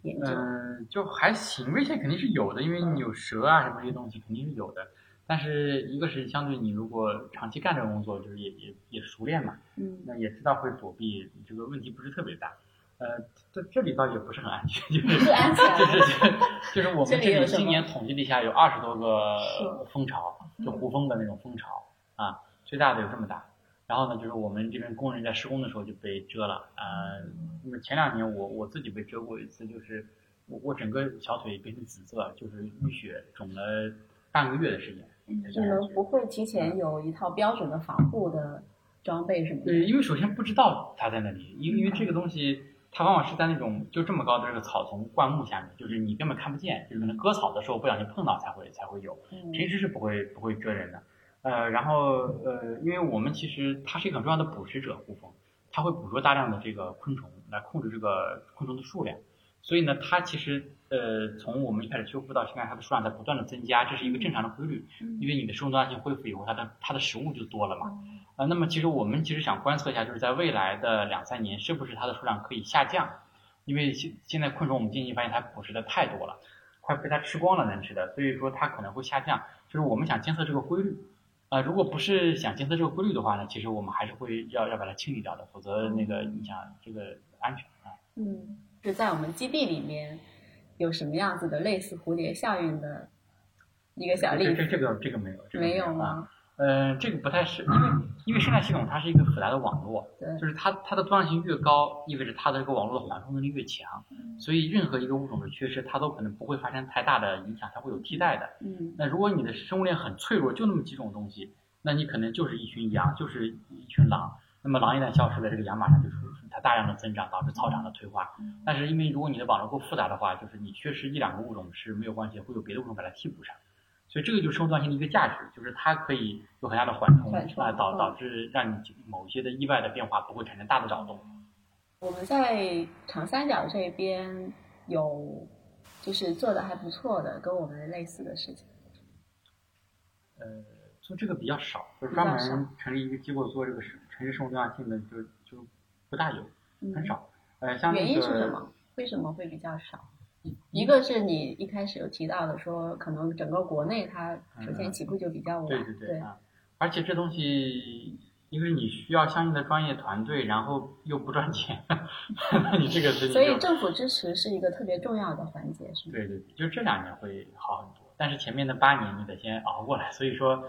研究。嗯，就还行，危险肯定是有的，因为你有蛇啊什么这些东西肯定是有的。但是一个是相对你如果长期干这个工作，就是也也也熟练嘛，嗯那也知道会躲避，这个问题不是特别大。呃，这这里倒也不是很安全，就是是安全就是 就是我们这里今年统计了一下，有二十多个蜂巢，就胡蜂的那种蜂巢啊，最大的有这么大。然后呢，就是我们这边工人在施工的时候就被蛰了，呃，那么前两年我我自己被蛰过一次，就是我我整个小腿变成紫色，就是淤血，肿了半个月的时间。才你们不会提前有一套标准的防护的装备什么的？对，因为首先不知道它在那里，因为因为这个东西它往往是在那种就这么高的这个草丛灌木下面，就是你根本看不见，就是可能割草的时候不小心碰到才会才会有，嗯平时是不会不会蛰人的。呃，然后呃，因为我们其实它是一个很重要的捕食者，胡蜂，它会捕捉大量的这个昆虫来控制这个昆虫的数量，所以呢，它其实呃从我们一开始修复到现在，它的数量在不断的增加，这是一个正常的规律，因为你的生物多样性恢复以后，它的它的食物就多了嘛。啊，那么其实我们其实想观测一下，就是在未来的两三年，是不是它的数量可以下降？因为现现在昆虫我们近期发现它捕食的太多了，快被它吃光了能吃的，所以说它可能会下降。就是我们想监测这个规律，啊、如果不是想监测这个规律的话呢，其实我们还是会要要把它清理掉的，否则那个影响这个安全啊。嗯，是在我们基地里面有什么样子的类似蝴蝶效应的一个小例子？这这这个这个没有，这个没有啊。吗？嗯，这个不太是，因为 因为生态系统它是一个复杂的网络，对就是它它的多样性越高，意味着它的这个网络的缓冲能力越强，所以任何一个物种的缺失，它都可能不会发生太大的影响，它会有替代的。嗯那如果你的生物链很脆弱，就那么几种东西，那你可能就是一群羊，就是一群狼。那么狼一旦消失了，这个羊马上就出它大量的增长，导致草场的退化。但是因为如果你的网络够复杂的话，就是你缺失一两个物种是没有关系，会有别的物种把它替补上。所以这个就是生物多样性的一个价值，就是它可以有很大的缓冲啊，导嗯导致让你某些的意外的变化不会产生大的扰动。我们在长三角这边有就是做的还不错的，跟我们类似的事情。呃，做这个比较少，就是专门成立一个机构做这个城城市生活多样性的，就就不大有，很嗯，少。呃，像那原因是什么？为什么会比较少？一个是你一开始有提到的，说可能整个国内它首先起步就比较晚，对对对啊，而且这东西，因为你需要相应的专业团队，然后又不赚钱，那你这个所以政府支持是一个特别重要的环节，是吗？对对，对就这两年会好很多，但是前面的八年你得先熬过来。所以说，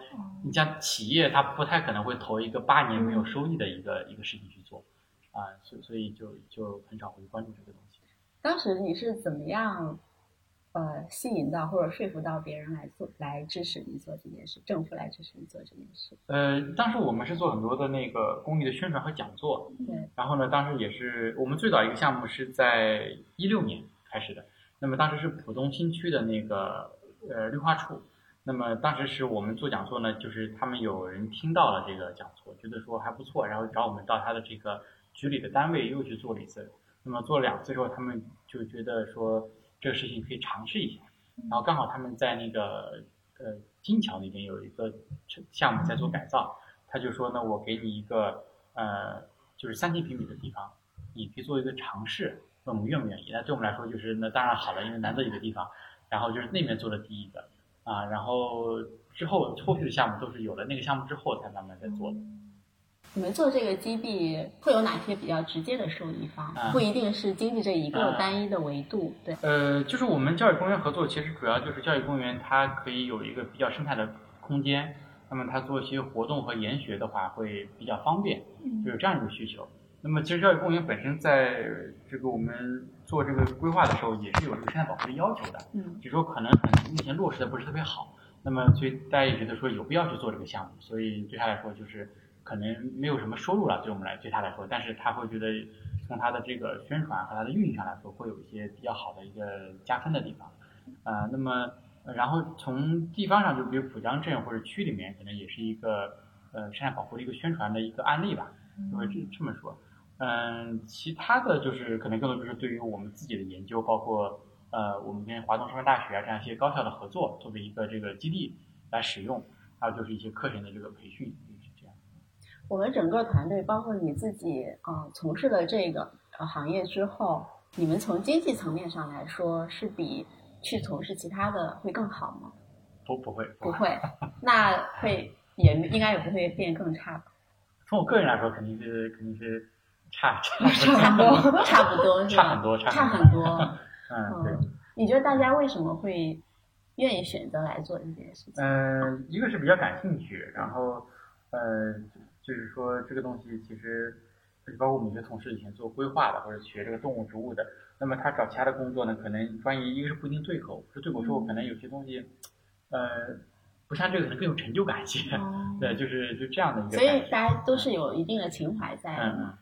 你像企业，它不太可能会投一个八年没有收益的一个、一个事情去做，啊，所所以就就很少会关注这个东西。当时你是怎么样，呃，吸引到或者说服到别人来做来支持你做这件事，政府来支持你做这件事？呃，当时我们是做很多的那个公益的宣传和讲座，对，然后呢，当时也是我们最早一个项目是在一六年开始的，那么当时是浦东新区的那个呃绿化处，那么当时是我们做讲座呢，就是他们有人听到了这个讲座，觉得说还不错，然后找我们到他的这个局里的单位又去做了一次，那么做了两次之后，他们就觉得说这个事情可以尝试一下，然后刚好他们在那个呃金桥那边有一个项目在做改造，他就说呢，我给你一个呃就是三千平米的地方，你可以做一个尝试，那我们愿不愿意？那对我们来说就是那当然好了，因为难得一个地方，然后就是那边做的第一个啊，然后之后后续的项目都是有了那个项目之后才慢慢在做的。你们做这个基地会有哪些比较直接的受益方？啊不一定是经济这一个啊单一的维度，对，呃，就是我们教育公园合作，其实主要就是教育公园它可以有一个比较生态的空间，那么它做一些活动和研学的话会比较方便，就有这样一个需求。那么其实教育公园本身在这个我们做这个规划的时候，也是有这个生态保护的要求的，嗯，只是说可能很目前落实的不是特别好。那么所以大家也觉得说有必要去做这个项目，所以对他来说就是可能没有什么收入了，对我们来对他来说，但是他会觉得从他的这个宣传和他的运营上来说，会有一些比较好的一个加分的地方。呃，那么呃然后从地方上，就比如浦江镇或者区里面，可能也是一个呃生态保护的一个宣传的一个案例吧，就会这这么说。嗯，其他的就是可能更多就是对于我们自己的研究，包括呃我们跟华东师范大学啊这样一些高校的合作，作为一个这个基地来使用，还有就是一些课程的这个培训，就是这样。我们整个团队，包括你自己，呃，从事了这个呃行业之后，你们从经济层面上来说，是比去从事其他的会更好吗？不不会不会，那会也应该也不会变更差吧？从我个人来说，肯定是肯定是差差 差不多，差不多？差很多，差差很多。嗯，对。嗯，你觉得大家为什么会愿意选择来做这件事情？嗯，一个是比较感兴趣，然后呃，就是说这个东西其实，包括我们一些同事以前做规划的或者学这个动物植物的，那么他找其他的工作呢，可能专业一个是不一定对口，不是对口之后可能有些东西，呃，不像这个可能更有成就感一些，哦对，就是就这样的一个所以。大家都是有一定的情怀在的嗯嗯，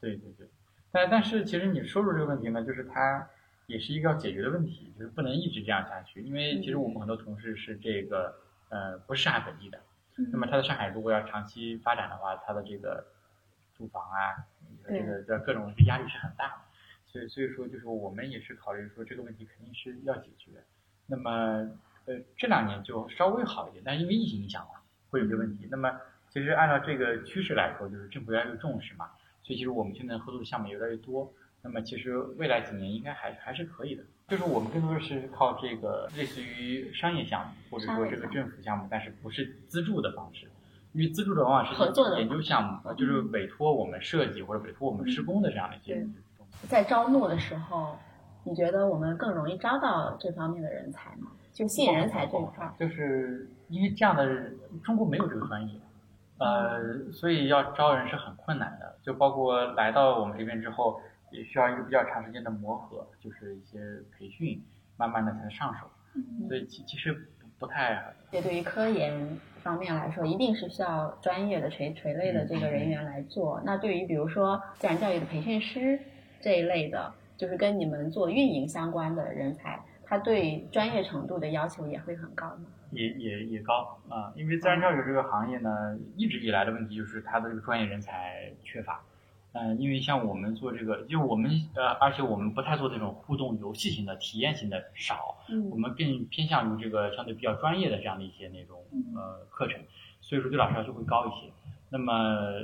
对对对，但但是其实你说出这个问题呢，就是它也是一个要解决的问题，就是不能一直这样下去，因为其实我们很多同事是这个呃不是上海本地的，那么他在上海如果要长期发展的话，他的这个住房啊，这个这各种压力是很大的，所以所以说就是我们也是考虑说这个问题肯定是要解决，那么呃这两年就稍微好一点，但是因为疫情影响嘛，会有些问题，那么其实按照这个趋势来说，就是政府越来越重视嘛，所以其实我们现在合作的项目也越来越多。那么其实未来几年应该还还是可以的，就是我们更多的是靠这个类似于商业项目或者说这个政府项目，但是不是资助的方式，因为资助的往往是合作的研究项目，呃就是委托我们设计或者委托我们施工的这样的一些。在招募的时候，你觉得我们更容易招到这方面的人才吗？就吸引人才这一块儿，就是因为这样的中国没有这个专业，呃，所以要招人是很困难的。就包括来到我们这边之后，也需要一个比较长时间的磨合，就是一些培训，慢慢的才能上手。所以其其实不不太这对于科研方面来说，一定是需要专业的垂垂类的这个人员来做。那对于比如说自然教育的培训师这一类的，就是跟你们做运营相关的人才，他对专业程度的要求也会很高吗？也也也高啊、因为自然教育这个行业呢，一直以来的问题就是它的这个专业人才缺乏。嗯、因为像我们做这个，就我们呃，而且我们不太做这种互动游戏型的、体验型的少，我嗯们更偏向于这个相对比较专业的这样的一些那种呃课程，所以说对老师要求会高一些。那么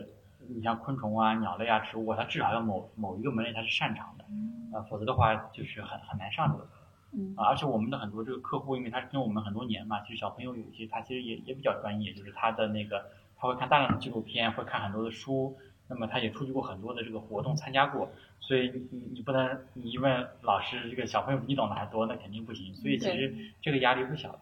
你像昆虫啊、鸟类啊、植物啊，它至少要某某一个门类它是擅长的，呃，否则的话就是很很难上这个课。嗯。啊，而且我们的很多这个客户，因为他是跟我们很多年嘛，其实小朋友有一些他其实也也比较专业，就是他的那个他会看大量的纪录片，会看很多的书，那么他也出去过很多的这个活动参加过，所以你你不能你一问老师这个小朋友比你懂得还多，那肯定不行，所以其实这个压力不小。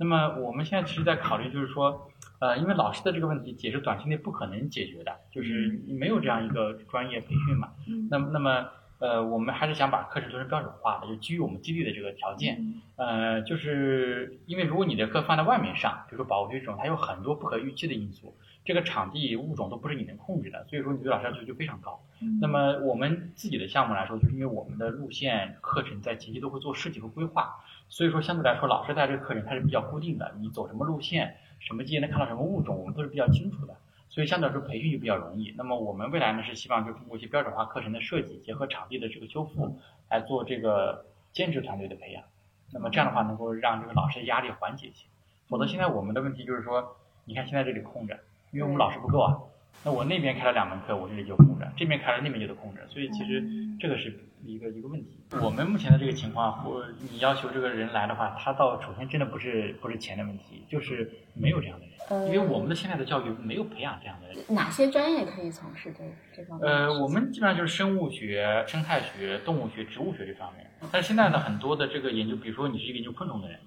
那么我们现在其实在考虑，就是说，呃，因为老师的这个问题也是短期内不可能解决的，就是没有这样一个专业培训嘛。嗯。那么那么呃，我们还是想把课程做成标准化的，就基于我们基地的这个条件。呃，就是因为如果你的课放在外面上，比如说保护区这种，它有很多不可预期的因素，这个场地物种都不是你能控制的，所以说你对老师要求就非常高。那么我们自己的项目来说，就是因为我们的路线课程在前期都会做设计和规划，所以说相对来说，老师带这个课程它是比较固定的，你走什么路线，什么季节能看到什么物种，我们都是比较清楚的。所以相对来说培训就比较容易。那么我们未来呢是希望就通过一些标准化课程的设计，结合场地的这个修复，来做这个兼职团队的培养。那么这样的话能够让这个老师的压力缓解一些。否则现在我们的问题就是说，你看现在这里空着，因为我们老师不够啊。那我那边开了两门课，我这里就空着；这边开了，那边就得空着。所以其实这个是一个一个问题。我们目前的这个情况，或你要求这个人来的话，他到首先真的不是不是钱的问题，就是没有这样的人，因为我们的现在的教育没有培养这样的人。哪些专业可以从事这这方面呃，我们基本上就是生物学、生态学、动物学、植物学这方面。但是现在呢，很多的这个研究，比如说你是一个研究昆虫的人，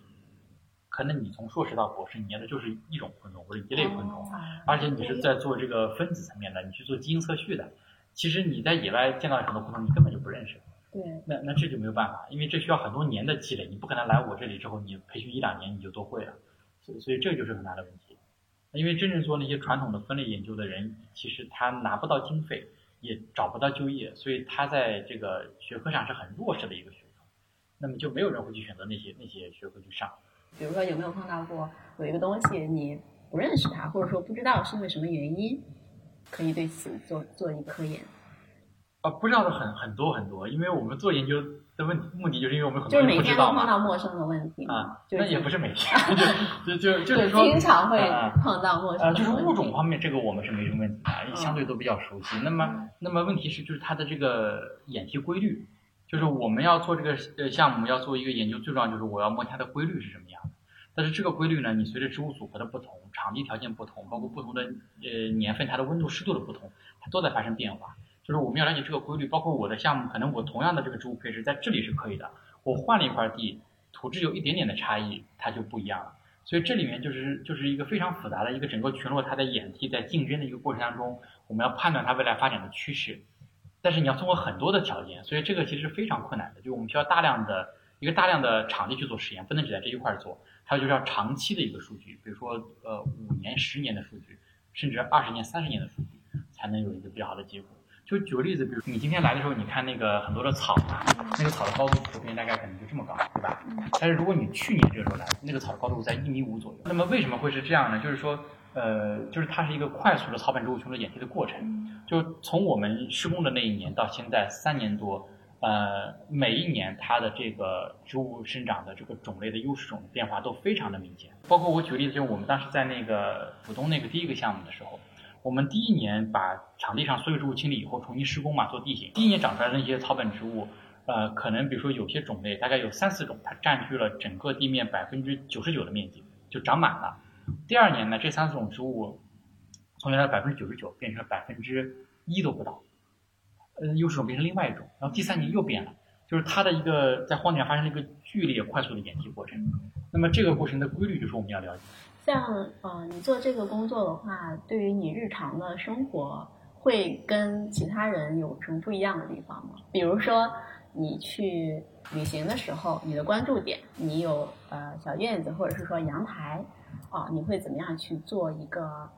可能你从硕士到博士，你研的就是一种昆虫或者一类昆虫，啊而且你是在做这个分子层面的，你去做基因测序的。其实你在野外见到很多昆虫，你根本就不认识。对，那那这就没有办法，因为这需要很多年的积累，你不可能来我这里之后，你培训一两年你就都会了，所以所以这就是很大的问题。因为真正做那些传统的分类研究的人，其实他拿不到经费，也找不到就业，所以他在这个学科上是很弱势的一个学科，那么就没有人会去选择那些那些学科去上。比如说有没有碰到过有一个东西你不认识它，或者说不知道是因为什么原因，可以对此做做一个科研？啊，不知道的很很多很多，因为我们做研究的问目的就是因为我们很就是每多人不知道嘛。天都碰到陌生的问题啊，就是那也不是每天，就就就就是，说，经常会啊碰到陌生呃，的问题。就是物种方面，这个我们是没什么问题的，嗯相对都比较熟悉。那么，那么问题是，就是它的这个演替规律，就是我们要做这个呃项目，要做一个研究，最重要就是我要摸它的规律是什么样的。但是这个规律呢，你随着植物组合的不同、场地条件不同，包括不同的呃年份，它的温度、湿度的不同，它都在发生变化。就是我们要了解这个规律，包括我的项目，可能我同样的这个植物配置在这里是可以的，我换了一块地，土质有一点点的差异，它就不一样了。所以这里面就是就是一个非常复杂的一个整个群落它在演替在竞争的一个过程当中，我们要判断它未来发展的趋势，但是你要通过很多的条件，所以这个其实是非常困难的，就我们需要大量的一个大量的场地去做实验，不能只在这一块儿做，还有就是要长期的一个数据，比如说呃五年、十年的数据，甚至二十年、三十年的数据，才能有一个比较好的结果。就举个例子，比如你今天来的时候，你看那个很多的草啊，那个草的高度普遍大概可能就这么高，对吧？但是如果你去年这个时候来，那个草的高度在一米五左右。那么为什么会是这样呢？就是说，呃，就是它是一个快速的草本植物群的演替的过程。就从我们施工的那一年到现在三年多，呃，每一年它的这个植物生长的这个种类的优势种的变化都非常的明显。包括我举个例子，就是我们当时在那个浦东那个第一个项目的时候，我们第一年把场地上所有植物清理以后，重新施工嘛，做地形。第一年长出来的那些草本植物，呃，可能比如说有些种类，大概有三四种，它占据了整个地面百分之九十九的面积，就长满了。第二年呢，这三种植物从原来百分之九十九变成百分之一都不到，呃，优势种变成另外一种，然后第三年又变了，就是它的一个在荒地发生了一个剧烈快速的演替过程。那么这个过程的规律就是我们要了解。像呃，你做这个工作的话，对于你日常的生活会跟其他人有什么不一样的地方吗？比如说你去旅行的时候，你的关注点，你有呃小院子或者是说阳台，啊、你会怎么样去做一个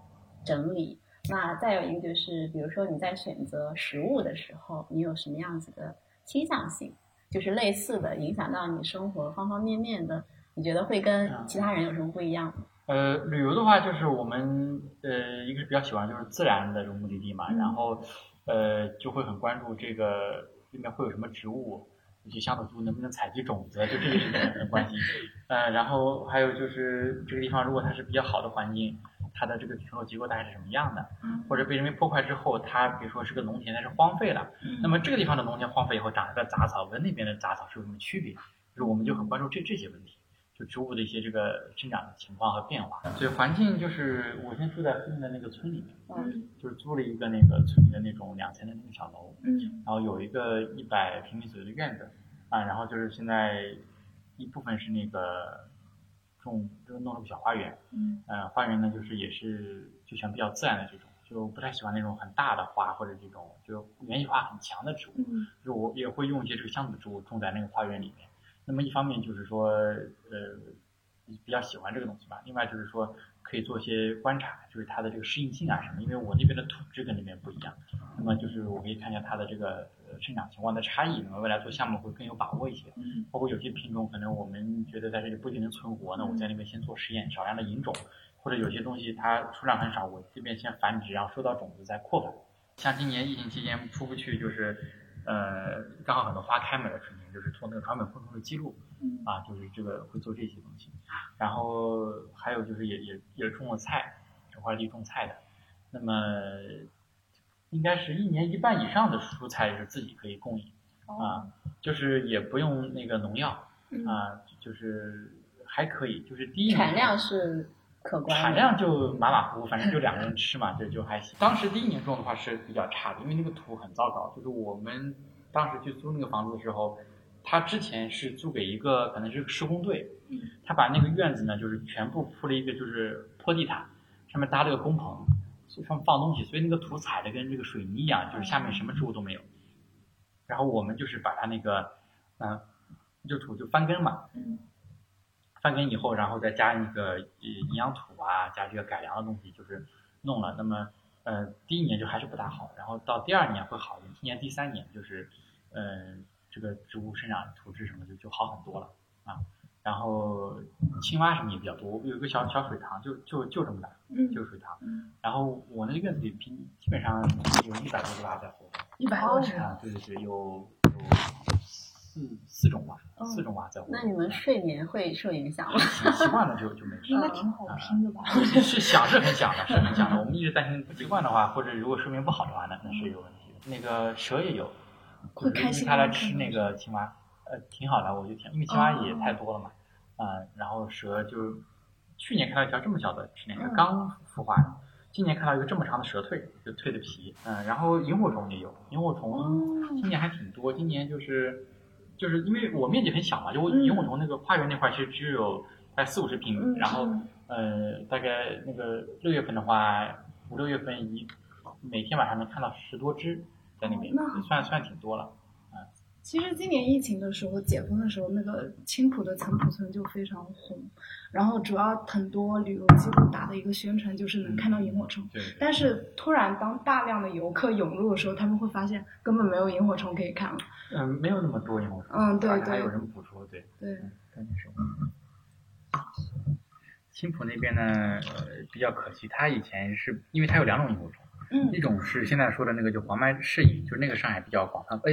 整理？那再有一个就是，比如说你在选择食物的时候，你有什么样子的倾向性？就是类似的影响到你生活方方面面的，你觉得会跟其他人有什么不一样吗？呃，旅游的话，就是我们呃，一个是比较喜欢就是自然的这种目的地嘛，嗯然后呃，就会很关注这个里面会有什么植物，以及香草植物能不能采集种子，就这个是很很关心。呃，然后还有就是这个地方如果它是比较好的环境，它的这个群落结构大概是什么样的，或者被人为破坏之后，它比如说是个农田，但是荒废了，那么这个地方的农田荒废以后长的杂草跟那边的杂草是有什么区别？就是我们就很关注这这些问题，就植物的一些这个生长的情况和变化。所以环境就是我现在住在附近的那个村里面，嗯就是租了一个那个村里的那种两层的那个小楼，嗯然后有一个一百平米左右的院子，啊，然后就是现在一部分是那个种，就是弄了个小花园，嗯呃，花园呢就是也是就像比较自然的这种，就不太喜欢那种很大的花或者这种就园艺化很强的植物，嗯就我也会用一些这个箱子植物种在那个花园里面。那么一方面就是说，呃，比较喜欢这个东西吧，另外就是说可以做一些观察，就是它的这个适应性啊什么，因为我那边的土质跟那边不一样，那么就是我可以看一下它的这个呃生长情况的差异，那么未来做项目会更有把握一些。嗯。包括有些品种可能我们觉得在这里不一定能存活，那我在那边先做实验，少量的引种，或者有些东西它数量很少，我这边先繁殖，然后收到种子再扩繁。像今年疫情期间出不去，就是呃刚好很多花开满了春天，就是做那个传本昆虫的记录嗯啊，就是这个会做这些东西。然后还有就是也也也种了菜，这块地种菜的，那么应该是一年一半以上的蔬菜是自己可以供应。啊，就是也不用那个农药嗯啊，就是还可以，就是第一产量是可观。产量就马马虎虎，反正就两个人吃嘛，这就还行。当时第一年种的话是比较差的，因为那个土很糟糕。就是我们当时去租那个房子的时候，他之前是租给一个可能是个施工队，他把那个院子呢就是全部铺了一个就是坡地毯，上面搭了个工棚，上面放东西，所以那个土踩的跟这个水泥一样，就是下面什么植物都没有。然后我们就是把它那个，嗯、就土就翻耕嘛，嗯翻耕以后，然后再加那个呃营养土啊，加这个改良的东西，就是弄了。那么，呃，第一年就还是不大好，然后到第二年会好一点，今年第三年就是，呃，这个植物生长土质什么就就好很多了啊。然后青蛙什么也比较多，有一个小小水塘，就就就这么大，嗯就是水塘。嗯然后我那个院子里平基本上有一百多只蛙在活动。一百多只，啊，对对对，有有四四种蛙，哦四种蛙在活动。那你们睡眠会受影响吗？习习惯了就就没事应。该挺好听的吧？是想是很想的，是很想的。我们一直担心不习惯的话，或者如果睡眠不好的话，那那是有问题的。那个蛇也有，会就是因为开心吗它来吃那个青蛙，呃，挺好的，我就挺，因为青蛙也哦太多了嘛，啊、然后蛇就去年看到一条这么小的是那个嗯刚孵化的，今年看到一个这么长的蛇蜕，就蜕的皮，嗯、然后萤火虫也有，萤火虫哦今年还挺多，今年就是就是因为我面积很小嘛，就萤火虫那个花园那块其实只有大概四五十平然后嗯呃大概那个六月份的话，五六月份一每天晚上能看到十多只在那边，算算挺多了。其实今年疫情的时候，解封的时候，那个青浦的岑浦村就非常红，然后主要很多旅游机构打的一个宣传就是能看到萤火虫。对，但是突然当大量的游客涌入的时候，他们会发现根本没有萤火虫可以看了。嗯、没有那么多萤火虫，嗯对对还有人捕捉，对，对，赶紧说。青浦那边呢，呃，比较可惜，它以前是因为它有两种萤火虫，嗯一种是现在说的那个就黄脉氏萤，就是那个上海比较广泛，哎，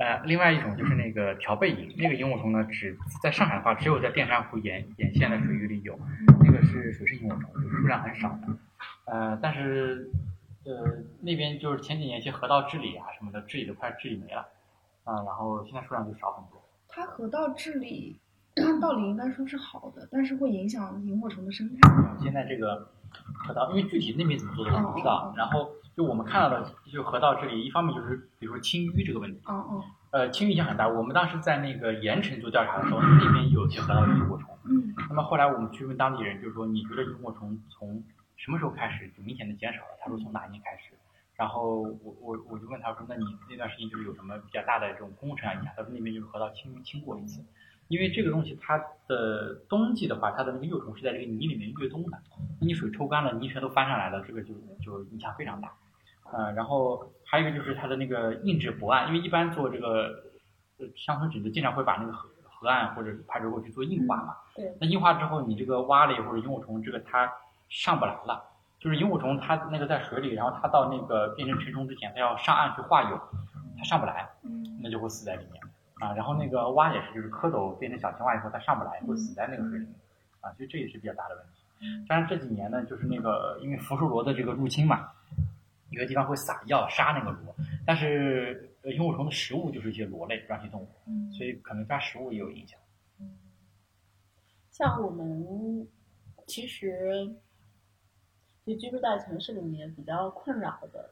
呃，另外一种就是那个调背萤，那个萤火虫呢，只在上海的话，只有在淀山湖沿沿线的水域里有，那个是水生萤火虫，就是数量很少的，呃，但是呃那边就是前几年一些河道治理啊什么的，治理的快治理没了，啊、然后现在数量就少很多。它河道治理按道理应该说是好的，但是会影响萤火虫的生态。现在这个河道，因为具体那边怎么做的我不知道哦。然后就我们看到的，就河道这里，一方面就是比如说清淤这个问题，嗯嗯呃，清淤影响很大。我们当时在那个盐城做调查的时候，那边有些河道有萤火虫。嗯那么后来我们去问当地人，就是说你觉得萤火虫从什么时候开始就明显的减少了？他说从哪一年开始？然后我我我就问他说，那你那段时间就是有什么比较大的这种工程啊影响？他说那边就是河道清淤清过一次。因为这个东西它的冬季的话，它的那个幼虫是在这个泥里面越冬的，那你水抽干了，泥全都翻上来了，这个就就影响非常大。呃，然后还有一个就是它的那个硬质薄岸，因为一般做这个呃乡村纸就经常会把那个河河岸或者排水沟去做硬化嘛。对。那硬化之后，你这个蛙类或者萤火虫这个它上不来了，就是萤火虫它那个在水里，然后它到那个变成成虫之前，它要上岸去化蛹，它上不来，嗯那就会死在里面。啊，然后那个蛙也是，就是蝌蚪变成小青蛙以后，它上不来，会死在那个水里面，啊，所以这也是比较大的问题。当然这几年呢，就是那个因为福寿螺的这个入侵嘛，有些地方会撒药杀那个螺，但是呃萤火虫的食物就是一些螺类软体动物，嗯所以可能抓食物也有影响。像我们其实就居住在城市里面比较困扰的，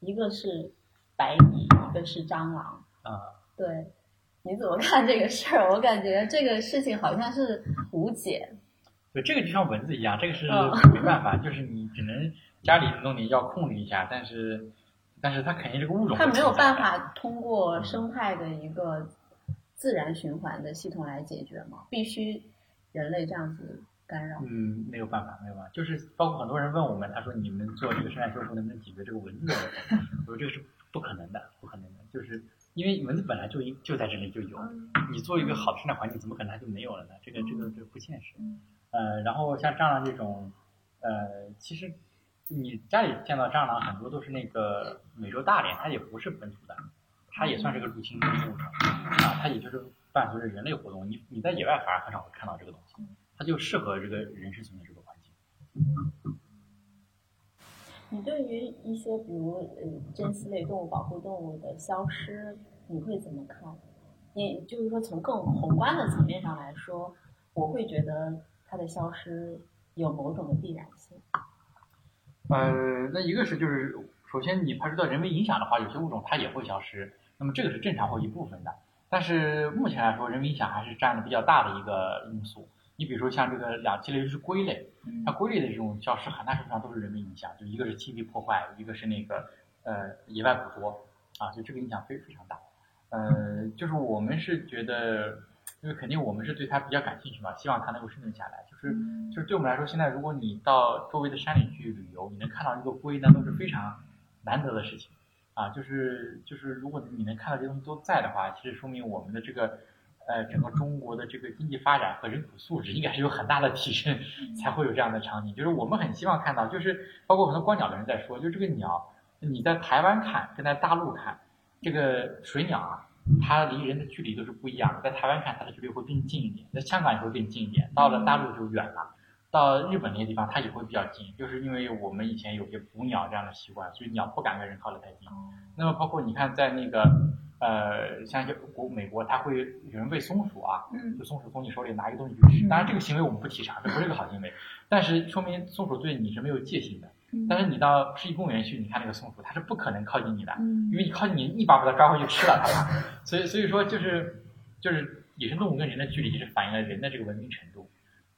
一个是白蚁，一个是蟑螂。啊、对，你怎么看这个事儿？我感觉这个事情好像是无解。对，这个就像蚊子一样，这个是嗯没办法，就是你只能家里弄点药控制一下，但是但是它肯定这个物种它没有办法通过生态的一个自然循环的系统来解决嘛？必须人类这样子干扰。嗯，没有办法，没有办法，就是包括很多人问我们，他说你们做这个生态修复能不能解决这个蚊子的问题？我说这个是不可能的，不可能的，就是因为蚊子本来就应就在这里就有，你做一个好的生态环境，怎么可能它就没有了呢？这个这个这个不现实。呃，然后像蟑螂这种，呃，其实你家里见到蟑螂很多都是那个美洲大蠊，它也不是本土的，它也算是个入侵物种啊，它也就是伴随着人类活动，你你在野外反而很少会看到这个东西，它就适合这个人生存的这个环境。你对于一些比如呃珍稀类动物、保护动物的消失，你会怎么看？也就是说，从更宏观的层面上来说，我会觉得它的消失有某种的必然性。呃，那一个是就是，首先你排除掉人为影响的话，有些物种它也会消失，那么这个是正常或一部分的。但是目前来说，人为影响还是占了比较大的一个因素。你比如说像这个两栖类就是龟类，它龟类的这种消失很大程度上都是人为影响，就一个是栖地破坏，一个是那个呃野外捕捉啊，就这个影响非非常大。呃，就是我们是觉得，因为肯定我们是对它比较感兴趣嘛，希望它能够生存下来。就是就是对我们来说，现在如果你到周围的山里去旅游，你能看到一个龟，那都是非常难得的事情啊。就是就是，如果你能看到这些东西都在的话，其实说明我们的这个呃整个中国的这个经济发展和人口素质应该是有很大的提升，才会有这样的场景。就是我们很希望看到，就是包括很多观鸟的人在说，就这个鸟，你在台湾看跟在大陆看，这个水鸟啊。它离人的距离都是不一样的，在台湾看它的距离会更近一点，在香港也会更近一点，到了大陆就远了。到日本那些地方，它也会比较近，就是因为我们以前有些捕鸟这样的习惯，所以鸟不敢跟人靠得太近。那么包括你看，在那个呃，像一些国美国，它会有人喂松鼠啊，嗯就松鼠从你手里拿一个东西去吃。当然，这个行为我们不提倡，这不是个好行为，但是说明松鼠对你是没有戒心的。但是你到世纪公园去，你看那个松鼠，它是不可能靠近你的，嗯因为你靠近你一把把它抓回去吃了它。所以所以说就是就是野生动物跟人的距离，也是反映了人的这个文明程度。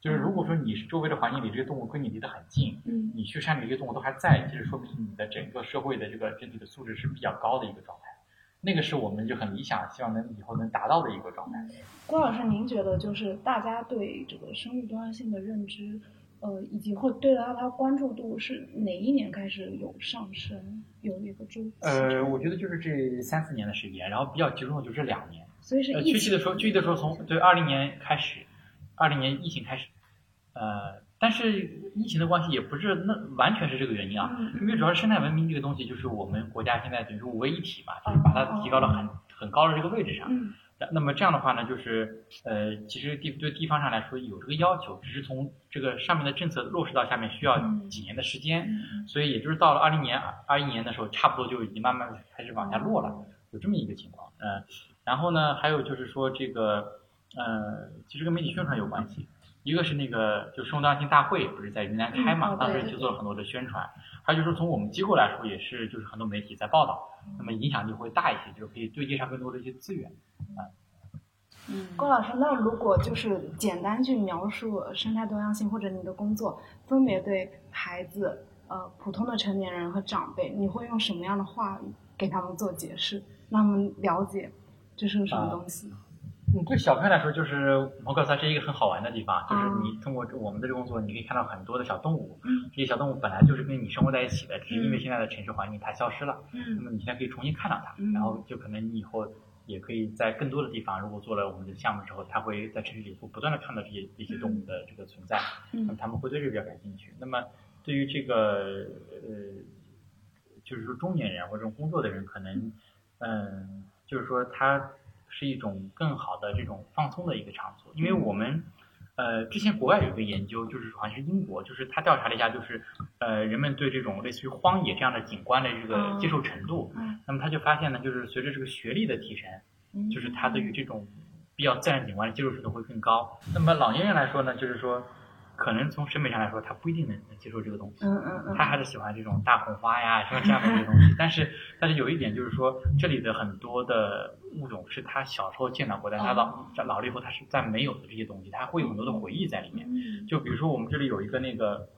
就是如果说你是周围的环境里这些动物跟你离得很近，嗯你去山里这些动物都还在，其实说明你的整个社会的这个整体的素质是比较高的一个状态。那个是我们就很理想，希望能以后能达到的一个状态。郭老师，您觉得就是大家对这个生物多样性的认知，呃，以及会对它它关注度是哪一年开始有上升，有一个周期？呃，我觉得就是这三四年的时间，然后比较集中的就这两年。呃，所以是疫情具体的说，具体的说，从对二零年开始，二零年疫情开始，呃，但是疫情的关系也不是那完全是这个原因啊，嗯因为主要是生态文明这个东西，就是我们国家现在等于是五位一体嘛，就是把它提高到很很高的这个位置上。嗯那那么这样的话呢，就是呃，其实地对地方上来说有这个要求，只是从这个上面的政策落实到下面需要嗯几年的时间，嗯所以也就是到了二零年、二一年的时候，差不多就已经慢慢开始往下落了，有这么一个情况。呃，然后呢，还有就是说这个呃，其实跟媒体宣传有关系。一个是那个就生物多样性大会不是在云南开嘛，当时就做了很多的宣传。还有就是从我们机构来说，也是就是很多媒体在报道，那么影响力会大一些，就是可以对接上更多的一些资源啊。嗯郭老师，那如果就是简单去描述生态多样性或者你的工作，分别对孩子、呃普通的成年人和长辈，你会用什么样的话语给他们做解释，让他们了解这是个什么东西？嗯，对小朋友来说，就是我告诉他这是一个很好玩的地方，就是嗯。你通过我们的这个工作，你可以看到很多的小动物，嗯。这些小动物本来就是跟你生活在一起的，只是因为嗯。现在的城市环境它消失了，嗯。那嗯么你现在可以重新看到它，嗯。然后就可能你以后也可以在更多的地方，如果做了我们的项目之后，它会在城市里会不断的看到这些这些动物的这个存在，那么嗯他们会对这个比较感兴趣。那么对于这个呃，就是说中年人或者工作的人，可能嗯，就是说它是一种更好的这种放松的一个场所，因为我们呃，之前国外有一个研究，就是好像是英国，就是他调查了一下，就是呃人们对这种类似于荒野这样的景观的这个接受程度。嗯那么他就发现呢，就是随着这个学历的提升，嗯就是他对于这种比较自然景观的接受程度会更高。那么老年人来说呢，就是说，可能从审美上来说，他不一定能能接受这个东西。嗯嗯嗯，他还是喜欢这种大红花呀，什么这样的这些东西。但是，但是有一点就是说，这里的很多的物种是他小时候见到过，但他老在老了以后，他是再没有的这些东西，他会有很多的回忆在里面。嗯就比如说我们这里有一个那个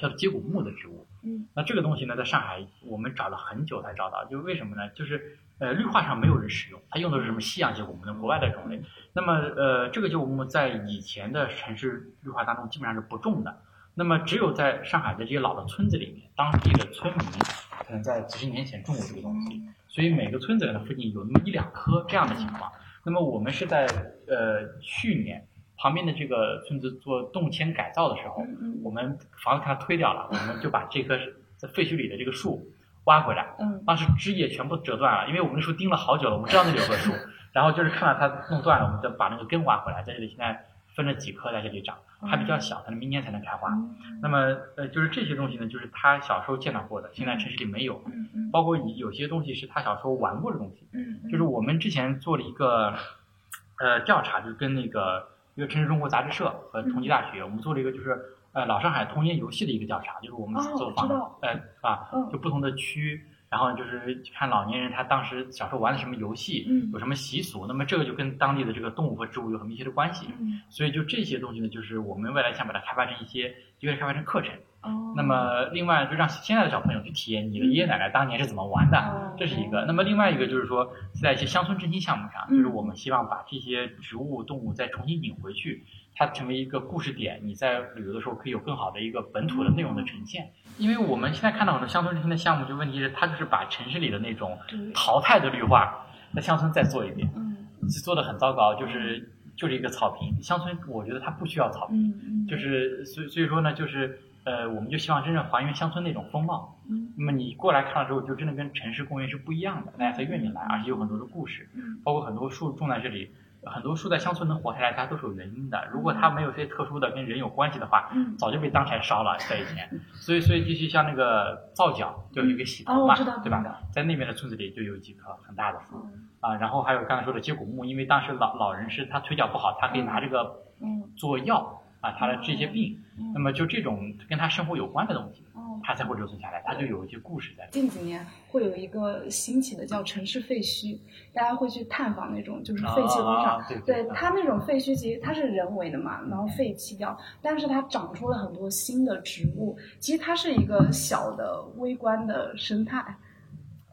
叫做接骨木的植物，嗯，那这个东西呢，在上海我们找了很久才找到，就为什么呢？就是呃绿化上没有人使用，它用的是什么西洋接骨木，那国外的种类。那么呃这个接骨木在以前的城市绿化当中基本上是不种的，那么只有在上海的这些老的村子里面，当地的村民可能在几十年前种过这个东西，所以每个村子的附近有那么一两棵这样的情况。那么我们是在呃去年旁边的这个村子做动迁改造的时候，嗯我们房子给它推掉了，我们就把这棵在废墟里的这个树挖回来，嗯。当时枝叶全部折断了，因为我们那树盯了好久了，我们知道那里有棵树，然后就是看到它弄断了，我们就把那个根挖回来，在这里现在分了几棵在这里长，还比较小，可能明年才能开花。那么呃，就是这些东西呢，就是他小时候见到过的，现在城市里没有，包括有些东西是他小时候玩过的东西，嗯，就是我们之前做了一个呃调查，就是跟那个一个城市中国杂志社和同济大学，我们做了一个就是呃老上海童年游戏的一个调查，就是我们哦走访、我知道呃啊嗯。就不同的区，然后就是看老年人他当时小时候玩的什么游戏，嗯。有什么习俗，那么这个就跟当地的这个动物和植物有很密切的关系。嗯。所以就这些东西呢，就是我们未来想把它开发成一些，一个是开发成课程，哦，那么另外就让现在的小朋友去体验你的爷爷奶奶当年是怎么玩的，哦这是一个。那么另外一个就是说，在一些乡村振兴项目上，嗯就是我们希望把这些植物动物再重新引回去，它成为一个故事点，你在旅游的时候可以有更好的一个本土的内容的呈现。因为我们现在看到很多乡村振兴的项目，就问题是它就是把城市里的那种淘汰的绿化，在乡村再做一遍，嗯做的很糟糕，就是就是一个草坪。乡村我觉得它不需要草坪。就是所以所以说呢，就是呃，我们就希望真正还原乡村那种风貌。嗯那么你过来看了之后，就真的跟城市公园是不一样的，大家才愿意来，而且有很多的故事，嗯包括很多树种在这里，很多树在乡村能活下来，它都是有原因的。如果它没有这些特殊的跟人有关系的话，嗯早就被当柴烧了，在以前。所以所以就是像那个皂角，就有一个洗头嘛，对吧？在那边的村子里就有几棵很大的树。嗯啊，然后还有刚才说的接骨木，因为当时老老人是他腿脚不好，他可以拿这个嗯做药啊，他的这些病，嗯那么就这种跟他生活有关的东西，哦，他才会留存下来，他就有一些故事在。近几年会有一个兴起的叫城市废墟，大家会去探访那种就是废弃工厂。啊，对对它那种废墟，其实它是人为的嘛，然后废弃掉，但是它长出了很多新的植物。其实它是一个小的微观的生态。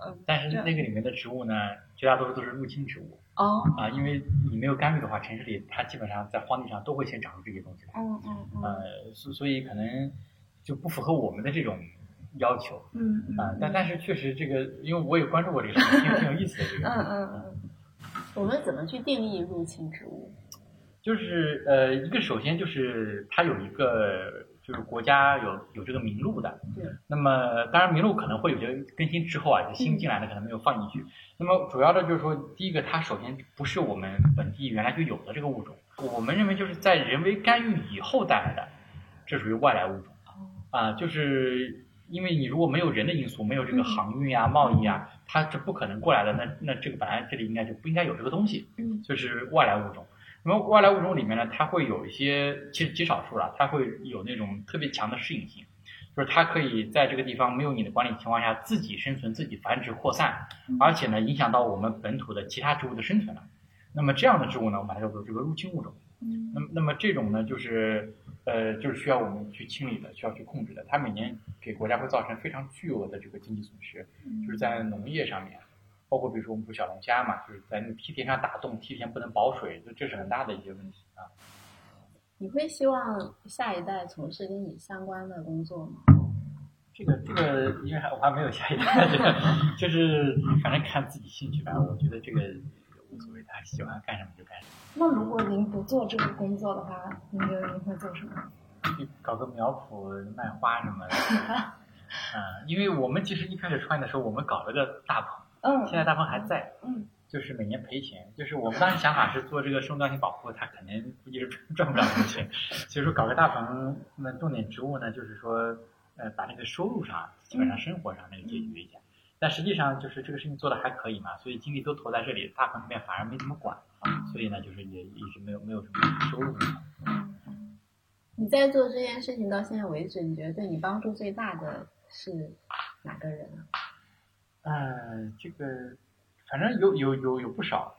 嗯，但是那个里面的植物呢，绝大多数都是入侵植物哦，啊，因为你没有干预的话，城市里它基本上在荒地上都会先长出这些东西来，嗯嗯嗯。呃，所所以可能就不符合我们的这种要求嗯嗯。啊，但但是确实这个，因为我也关注过这个事情，挺挺有意思的这个。嗯嗯嗯。我们怎么去定义入侵植物？就是呃，一个首先就是它有一个，就是国家有有这个名录的。对。那么当然名录可能会有些更新之后啊，就新进来的可能没有放进去。那么主要的就是说，第一个它首先不是我们本地原来就有的这个物种，我们认为就是在人为干预以后带来的，这属于外来物种。啊，就是因为你如果没有人的因素，没有这个航运啊、贸易啊，它是不可能过来的。那那这个本来这里应该就不应该有这个东西，嗯，就是外来物种。那么外来物种里面呢，它会有一些，其实极少数了，它会有那种特别强的适应性，就是它可以在这个地方没有你的管理情况下自己生存、自己繁殖扩散，而且呢影响到我们本土的其他植物的生存了。那么这样的植物呢，我们把它叫做这个入侵物种。嗯那么那么这种呢，就是呃，就是需要我们去清理的，需要去控制的。它每年给国家会造成非常巨额的这个经济损失，就是在农业上面，包括比如说我们说小龙虾嘛，就是在那梯田上打洞，梯田不能保水，这这是很大的一些问题啊。你会希望下一代从事跟你相关的工作吗？这个这个，因为还我还没有下一代，这 个就是反正看自己兴趣吧。我觉得这个无所谓，他喜欢干什么就干什么。那如果您不做这个工作的话，您觉得您会做什么？去搞个苗圃卖花什么的。嗯，因为我们其实一开始创业的时候，我们搞了个大棚，嗯现在大棚还在，嗯，就是每年赔钱。就是我们当时想法是做这个生物多样性保护，它肯定估计是赚不了什么钱。所以说搞个大棚，那种点植物呢，就是说呃把那个收入上，基本上生活上那个解决一下。但实际上就是这个事情做的还可以嘛，所以精力都投在这里，大棚这边反而没怎么管，所以呢就是也一直没有没有什么收入。你在做这件事情到现在为止，你觉得对你帮助最大的是哪个人啊？呃，这个反正有有有有不少，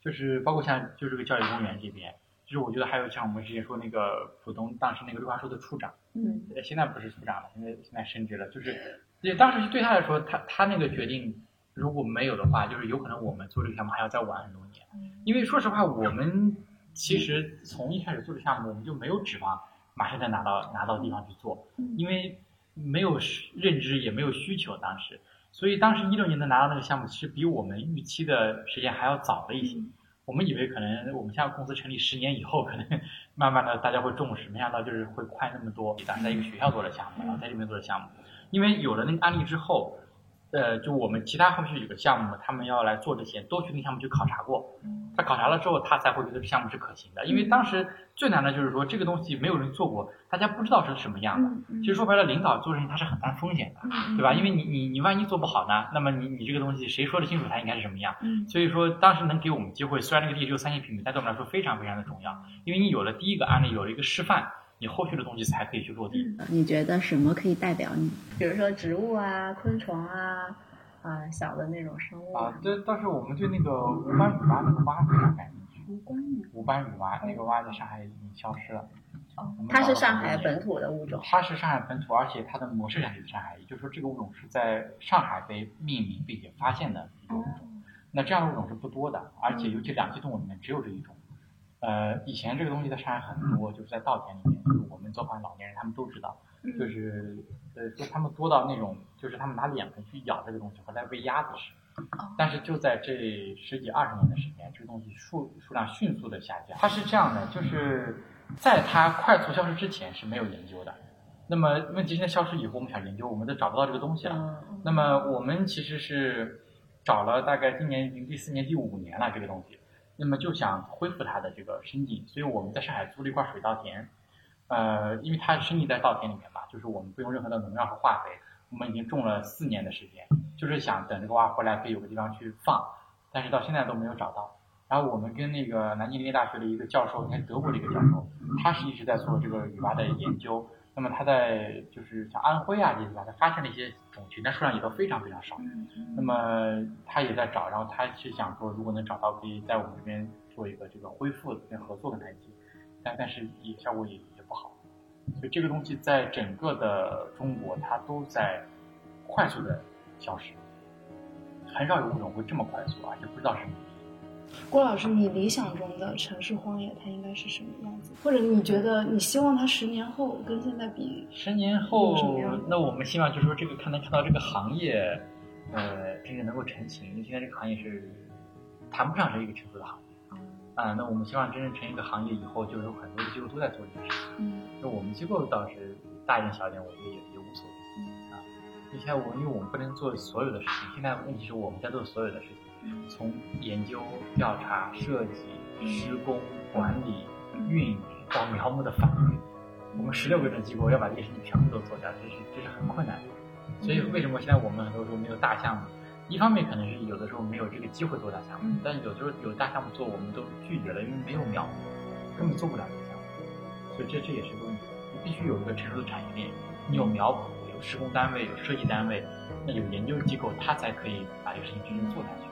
就是包括像就这个教育公园这边，就是我觉得还有像我们之前说那个浦东当时那个绿化处的处长，嗯。呃现在不是处长了，现在现在升职了，就是也当时对他来说，他他那个决定如果没有的话，就是有可能我们做这个项目还要再晚很多年，因为说实话，我们其实从一开始做这个项目，我们就没有指望马上再拿到拿到地方去做，因为没有认知也没有需求，当时，所以当时一六年能拿到那个项目，其实比我们预期的时间还要早了一些。我们以为可能我们现在公司成立十年以后，可能 慢慢的大家会重视，没想到就是会快那么多。当时在一个学校做的项目，然后在这边做的项目，因为有了那个案例之后，呃，就我们其他后续有个项目，他们要来做之前，都去那个项目去考察过。他考察了之后，他才会觉得这项目是可行的。因为当时最难的就是说这个东西没有人做过，大家不知道是什么样的。其实说白了，领导做事情他是很担风险的，对吧？因为你你你万一做不好呢，那么你你这个东西谁说得清楚它应该是什么样？所以说当时能给我们机会，虽然这个地只有三千平米，但对我们来说非常非常的重要。因为你有了第一个案例，有了一个示范，你后续的东西才可以去落地。你觉得什么可以代表你？比如说植物啊、昆虫啊、啊小的那种生物啊，这倒是我们对那个无斑羽蛙那个蛙非常感兴趣。无关于无斑羽蛙那个蛙在上海已经消失了。它是上海本土的物种。它是上海本土，而且它的模式产地在上海，也就是说这个物种是在上海被命名并且发现的一个物种。那这样的物种是不多的，而且尤其两栖动物里面只有这一种。呃，以前这个东西在上海很多，就是在稻田里面，就是我们做饭老年人他们都知道，就是呃就他们多到那种，就是他们拿脸盆去舀这个东西，回来喂鸭子吃。但是就在这十几二十年的时间，这个东西数数量迅速的下降。它是这样的，就是在它快速消失之前是没有研究的。那么问题现在消失以后，我们想研究，我们都找不到这个东西了。嗯，那么我们其实是找了大概今年已经第四年、第五年了这个东西，那么就想恢复它的这个生境，所以我们在上海租了一块水稻田，呃，因为它是生境在稻田里面嘛，就是我们不用任何的农药和化肥，我们已经种了四年的时间，就是想等这个蛙回来可以有个地方去放，但是到现在都没有找到。然后我们跟那个南京林业大学的一个教授，应该是德国的一个教授，他是一直在做这个雨蛙的研究。那么他在就是像安徽啊这些地方，他发现了一些种群，但数量也都非常非常少。那么他也在找，然后他是想说，如果能找到，可以在我们这边做一个这个恢复跟合作跟他一起，但但是也效果也也不好。所以这个东西在整个的中国，它都在快速的消失，很少有物种会这么快速，而且不知道是什么。郭老师，你理想中的城市荒野它应该是什么样子？或者你觉得你希望它十年后跟现在比？十年后那我们希望就是说，这个看能看到这个行业，呃，真正能够成型。因为现在这个行业是谈不上是一个成熟的行业。啊、那我们希望真正成一个行业以后，就有很多的机构都在做这件事情。嗯就我们机构倒是大一点小一点，我觉得也也无所谓。啊，就现在我因为我们不能做所有的事情，现在问题是我们在做所有的事情，从研究、调查、设计、施工、管理、运营到苗木的繁育，我们十六个人的机构要把这些事情全部都做掉，这是这是很困难的。所以为什么现在我们很多时候没有大项目？一方面可能是有的时候没有这个机会做大项目，但有时候有大项目做我们都拒绝了，因为没有苗木，根本做不了这个项目。所以这这也是个问题，你必须有一个成熟的产业链，你有苗圃，有施工单位，有设计单位，那有研究机构，它才可以把这个事情真正做下去。